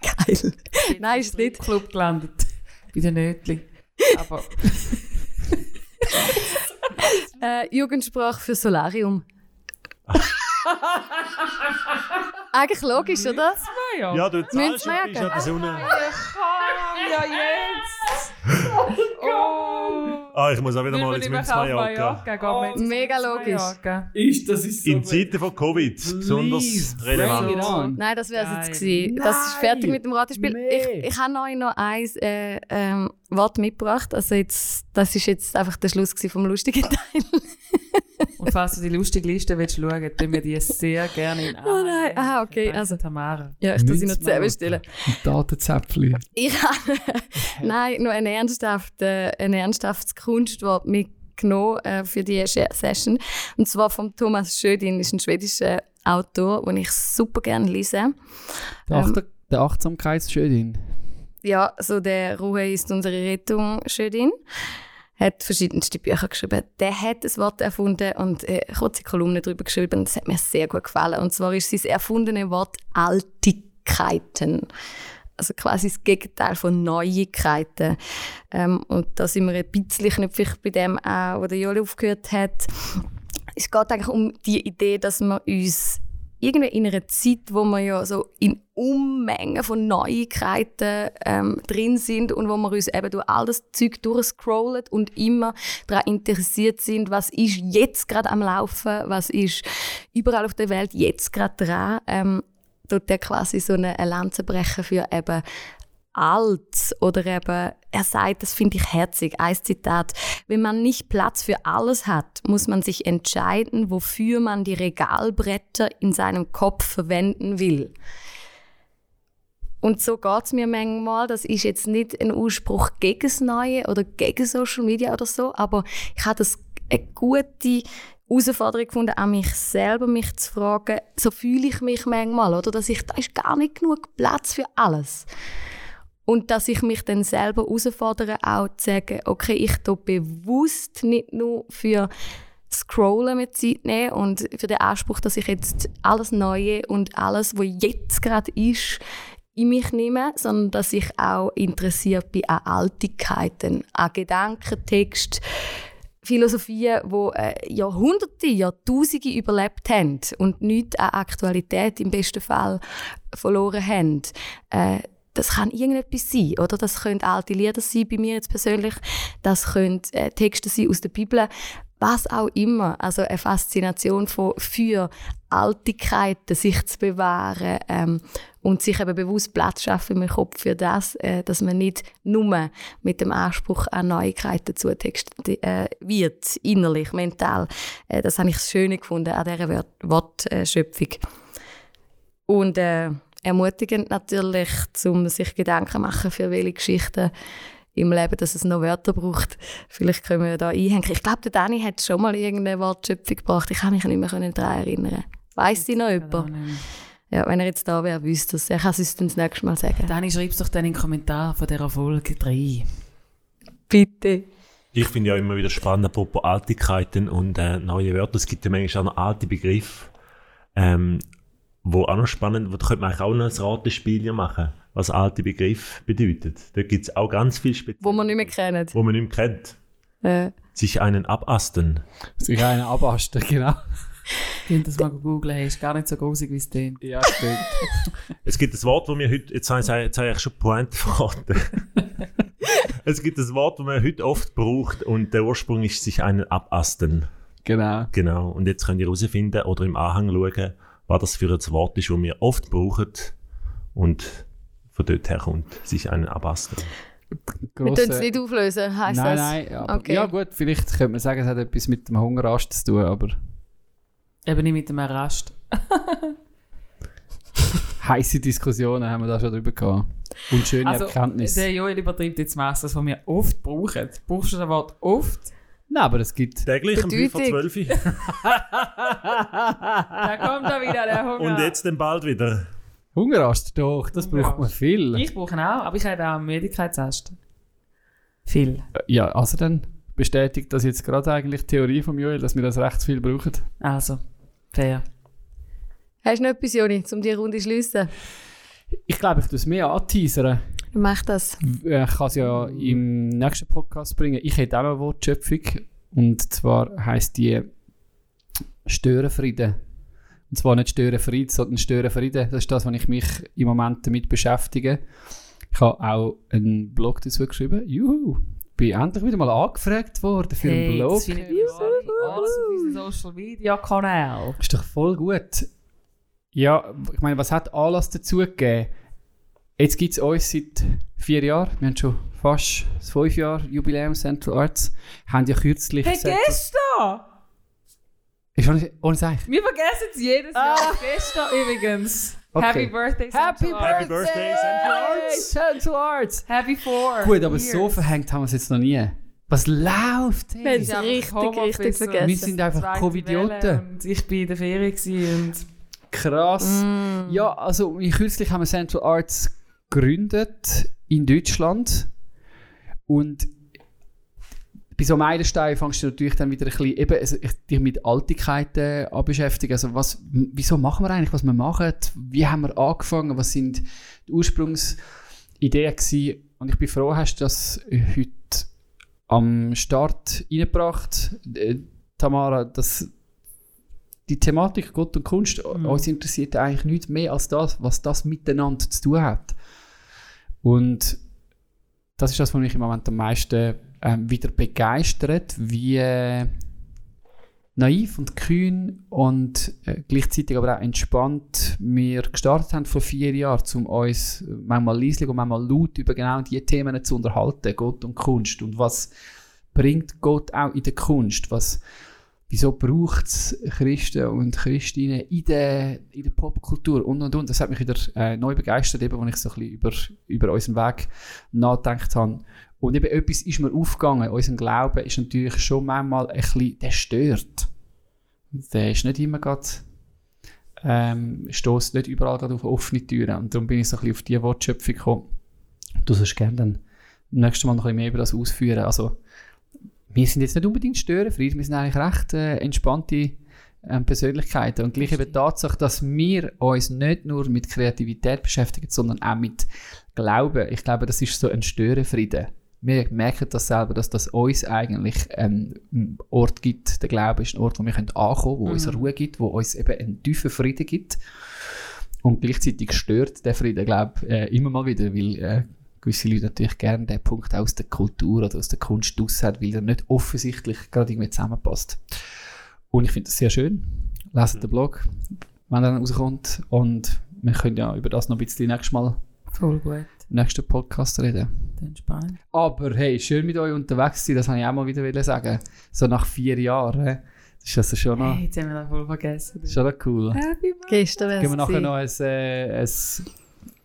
Geil. Nein, ist nicht. Club gelandet. Bei den Nötli. Aber Äh, Jugendsprache für Solarium. Eigentlich logisch, oder? Ja, du Müssen zahlst wir und bist ja an der Sonne. Ja, jetzt! Oh! Ah, ich muss auch wieder Will mal ins Münz Mallorca. Mallorca jetzt Mega logisch. Mallorca? Ist, das ist In Zeiten von Covid besonders relevant. on. Nein, das wäre es jetzt gewesen. Das ist fertig mit dem Ratespiel. Nee. Ich, ich habe euch noch ein äh, ähm, Wort mitgebracht. Also jetzt, das ist jetzt einfach der Schluss vom lustigen Teil. Und falls du die lustige Liste willst schauen, tun wir die sehr gerne in Oh nein, ah, okay, Danke, also- Tamara. Ja, ich muss sie noch Münz zusammen Mallorca. stellen. Ein Datenzäpfchen. Ich habe nein, noch ein, ernsthaft, äh, ein ernsthaftes Kunstwort mitgenommen äh, für die Session. Und zwar von Thomas Schödin, ist ein schwedischer Autor, den ich super gerne lese. Der, Ähm, Achter, der Achtsamkeitsschödin. Ja, so der Ruhe ist unsere Rettung Schödin. Hat verschiedenste Bücher geschrieben. Der hat das Wort erfunden und äh, kurze Kolumne darüber geschrieben. Das hat mir sehr gut gefallen. Und zwar ist sein erfundene Wort Altigkeiten. Also quasi das Gegenteil von Neuigkeiten. Ähm, und da sind wir ein bisschen knüpfig bei dem auch, wo der Joli aufgehört hat. Es geht eigentlich um die Idee, dass wir uns irgendwie in einer Zeit, wo wir ja so in Unmengen von Neuigkeiten ähm, drin sind und wo wir uns eben durch all das Zeug durchscrollen und immer daran interessiert sind, was ist jetzt gerade am Laufen, was ist überall auf der Welt jetzt gerade dran, ähm, tut der quasi so eine eine Lanze brechen für eben alt oder eben, er sagt, das finde ich herzig, ein Zitat, wenn man nicht Platz für alles hat, muss man sich entscheiden, wofür man die Regalbretter in seinem Kopf verwenden will. Und so geht es mir manchmal. Das ist jetzt nicht ein Ausspruch gegen das Neue oder gegen Social Media oder so, aber ich habe das eine gute Herausforderung gefunden, an mich selber mich zu fragen, so fühle ich mich manchmal, oder? Dass ich, da ist gar nicht genug Platz für alles. Und dass ich mich dann selber herausfordere, auch zu sagen, okay, ich tue bewusst nicht nur für Scrollen mit Zeit nehmen und für den Anspruch, dass ich jetzt alles Neue und alles, was jetzt gerade ist, in mich nehme, sondern dass ich auch interessiert bin an Altigkeiten, an Gedanken, Text, Philosophien, die äh, Jahrhunderte, Jahrtausende überlebt haben und nichts an Aktualität im besten Fall verloren haben. Äh, das kann irgendetwas sein, oder? Das können alte Lieder sein, bei mir jetzt persönlich. Das können äh, Texte sein aus der Bibel. Was auch immer. Also eine Faszination von, für Altigkeiten, sich zu bewahren ähm, und sich eben bewusst Platz schaffen im Kopf für das, äh, dass man nicht nur mit dem Anspruch an Neuigkeiten zutextet äh, wird, innerlich, mental. Äh, das habe ich das Schöne gefunden an dieser Wort Wortschöpfung. Und äh, ermutigend natürlich, um sich Gedanken zu machen, für welche Geschichten im Leben, dass es noch Wörter braucht. Vielleicht können wir da einhängen. Ich glaube, der Dani hat schon mal irgendeine Wortschöpfung gebracht. Ich kann mich nicht mehr daran erinnern. Weiss sie noch jemand? Ja, wenn er jetzt da wäre, wüsste er es. Er kann es uns dann das nächste Mal sagen. Dani, schreib es doch dann in den Kommentar von dieser Folge 3. Bitte. Ich finde ja immer wieder spannend, apropos Altigkeiten und äh, neue Wörter. Es gibt ja manchmal auch noch alte Begriffe, ähm, wo auch noch spannend, da könnte man eigentlich auch noch ein Ratespiel machen, was alte Begriffe bedeutet. Da gibt es auch ganz viel Spezielles. Wo wir nicht mehr kennen. wo man nicht mehr kennt. Äh, Sich einen abasten. Sich einen abasten, genau. Könnt das mal googeln, hey, ist gar nicht so grusig, wie es klingt. Ja, stimmt. Es gibt ein Wort, das wir heute, jetzt habe ich, jetzt habe ich schon die Pointe verraten. es gibt ein Wort, das man heute oft braucht und der Ursprung ist sich einen abasten. genau. Genau. Und jetzt könnt ihr herausfinden oder im Anhang schauen, was das für ein Wort ist, das wir oft brauchen und von dort her kommt, sich einen abasten. wir tun es nicht auflösen, heisst Nein, das? nein. Aber, Okay. Ja gut, vielleicht könnte man sagen, es hat etwas mit dem Hungerast zu tun, aber Eben nicht mit dem Rast. heiße Diskussionen haben wir da schon drüber gehabt. Und schöne Also, Erkenntnisse. der Joel übertreibt jetzt meist, das, was wir oft brauchen. Brauchst du das Wort oft? Nein, aber es gibt... Täglich um 5 vor Bedeutung. 12 Da kommt er wieder, der Hunger. und jetzt dann bald wieder. Hungerast, doch, das Hungerast. braucht man viel. Ich brauche ihn auch, aber ich habe auch einen Müdigkeitsast. Viel. Ja, also dann bestätigt das jetzt gerade eigentlich die Theorie von Joel, dass wir das recht viel brauchen. Also, fair. Hast du noch etwas, Joni, um die Runde zu schliessen? Ich glaube, ich tue es mehr anteasern. Mach das. Äh, Ich kann es ja im nächsten Podcast bringen. Ich hätte auch noch eine Wortschöpfung. Und zwar heisst die Störenfrieden. Und zwar nicht Störenfried, sondern Störenfrieden. Das ist das, was ich mich im Moment damit beschäftige. Ich habe auch einen Blog dazu geschrieben. Juhu! Bin endlich wieder mal angefragt worden für einen Hey, Blog. ich alles auf unserem Social Media Kanal. Ist doch voll gut. Ja, ich meine, was hat Anlass dazu gegeben? Jetzt gibt es uns seit vier Jahren, wir haben schon fast das fünf Jahre Jubiläum Central Arts, haben ja kürzlich... Hey, gestern! Ist ohne, ohne Seich. Wir vergessen es jedes Jahr. Gestern übrigens. Okay. Happy Birthday, Happy Central Arts. Happy Birthday, Central Arts! Central Arts! Happy Four. Gut, aber years. so verhängt haben wir es jetzt noch nie. Was läuft? Wir Hey? haben es richtig, richtig vergessen. Wir sind einfach Covidioten. Ich war in der Ferien gewesen und Krass. Mm. Ja, also kürzlich haben wir Central Arts gegründet in Deutschland und bei so einem Meilenstein fängst du natürlich dann wieder ein bisschen eben, also ich, dich mit Altigkeiten an beschäftigen. Also was, wieso machen wir eigentlich, was wir machen? Wie haben wir angefangen? Was sind die Ursprungsideen gewesen? Und ich bin froh, hast du das heute am Start reingebracht, äh, Tamara, dass die Thematik Gott und Kunst, uns interessiert eigentlich nichts mehr als das, was das miteinander zu tun hat. Und das ist das, was mich im Moment am meisten ähm, wieder begeistert, wie äh, naiv und kühn und äh, gleichzeitig aber auch entspannt wir gestartet haben vor vier Jahren, um uns manchmal leislich und manchmal laut über genau diese Themen zu unterhalten, Gott und Kunst. Und was bringt Gott auch in der Kunst, was wieso braucht es Christen und Christinnen in der, in der Popkultur und und und. Das hat mich wieder äh, neu begeistert, eben, als ich so ein bisschen über, über unseren Weg nachgedacht habe. Und eben etwas ist mir aufgegangen. Unser Glauben ist natürlich schon manchmal ein bisschen, der stört. Der ist nicht immer gerade, ähm, stößt nicht überall auf offene Türen. Und darum bin ich so ein bisschen auf diese Wortschöpfung gekommen. Du sollst gerne dann nächstes Mal noch ein bisschen mehr über das ausführen. Also, wir sind jetzt nicht unbedingt störenfrei, wir sind eigentlich recht äh, entspannte ähm, Persönlichkeiten. Und gleich eben die Tatsache, dass wir uns nicht nur mit Kreativität beschäftigen, sondern auch mit Glauben. Ich glaube, das ist so ein Störenfrieden. Wir merken das selber, dass das uns eigentlich einen Ort gibt. Der Glaube ist ein Ort, wo wir können ankommen können, wo uns Ruhe gibt, wo uns eben einen tiefen Frieden gibt. Und gleichzeitig stört der Frieden, glaube ich, äh, immer mal wieder, weil äh, gewisse Leute natürlich gerne den Punkt aus der Kultur oder aus der Kunst raus haben, weil er nicht offensichtlich gerade irgendwie zusammenpasst. Und ich finde das sehr schön. Leset den Blog, wenn er dann rauskommt. Und wir können ja über das noch ein bisschen nächstes Mal voll gut. im nächsten Podcast reden. Dann spannend. Aber hey, schön mit euch unterwegs sein, das wollte ich auch mal wieder sagen. So nach vier Jahren, das ist also schon noch, Hey, jetzt haben wir das voll vergessen. schon noch cool. Happy Birthday. Gestern Gehen wir nachher noch ein, äh, ein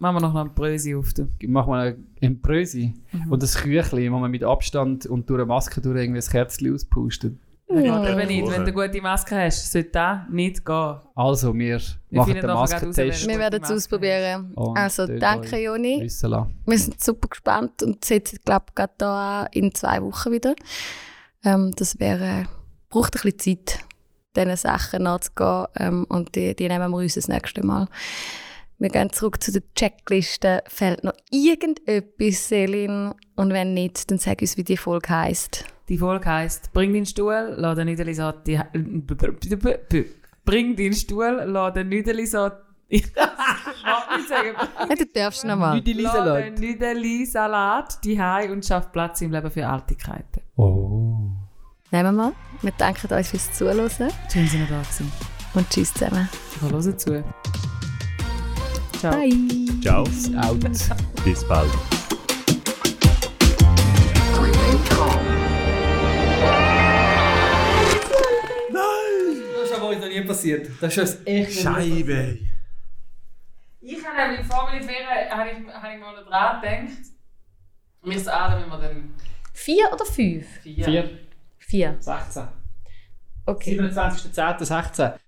Machen wir noch ein Brösi auf. Du. machen wir ein Brösi und ein Küchli, wo man mit Abstand und durch eine Maske durch irgendwie ein Kerzchen auspustet. Das Ja. eben nicht. Wenn du eine gute Maske hast, sollte das nicht gehen. Also, wir, Wir machen finden den Maskentest. Wir werden es ausprobieren. Und Also, danke, Joni. Wir sind super gespannt und sehen, glaube ich, gerade da in zwei Wochen wieder. Ähm, das wäre, braucht ein bisschen Zeit, diesen Sachen nachzugehen ähm, und die, die nehmen wir uns das nächste Mal. Wir gehen zurück zu der Checkliste. Fällt noch irgendetwas, Selin? Und wenn nicht, dann sag uns, wie die Folge heisst. Die Folge heisst, bring deinen Stuhl, lass den Nüdeli-Saat die... Bring deinen Stuhl, lass den Nüdeli-Saat... Ich kann es nicht sagen. Ja, du darfst noch mal. Lass den Nüdeli-Salat die und schaff Platz im Leben für Artigkeiten. Oh. Nehmen wir mal. Wir danken euch fürs Zuhören Schön, dass ihr da gewesen. und tschüss zusammen. Ich höre zu. Ciao. Bye. Ciao, Out. bis bald. Das ist aber uns noch nie passiert. Das ist uns echt Scheibe! Ich habe nämlich vor meiner Ferien habe ich, habe ich mal dran gedacht. Wir sind wenn wir dann Vier oder fünf? vier. Vier, Vier. 16. Okay. 27.10.16.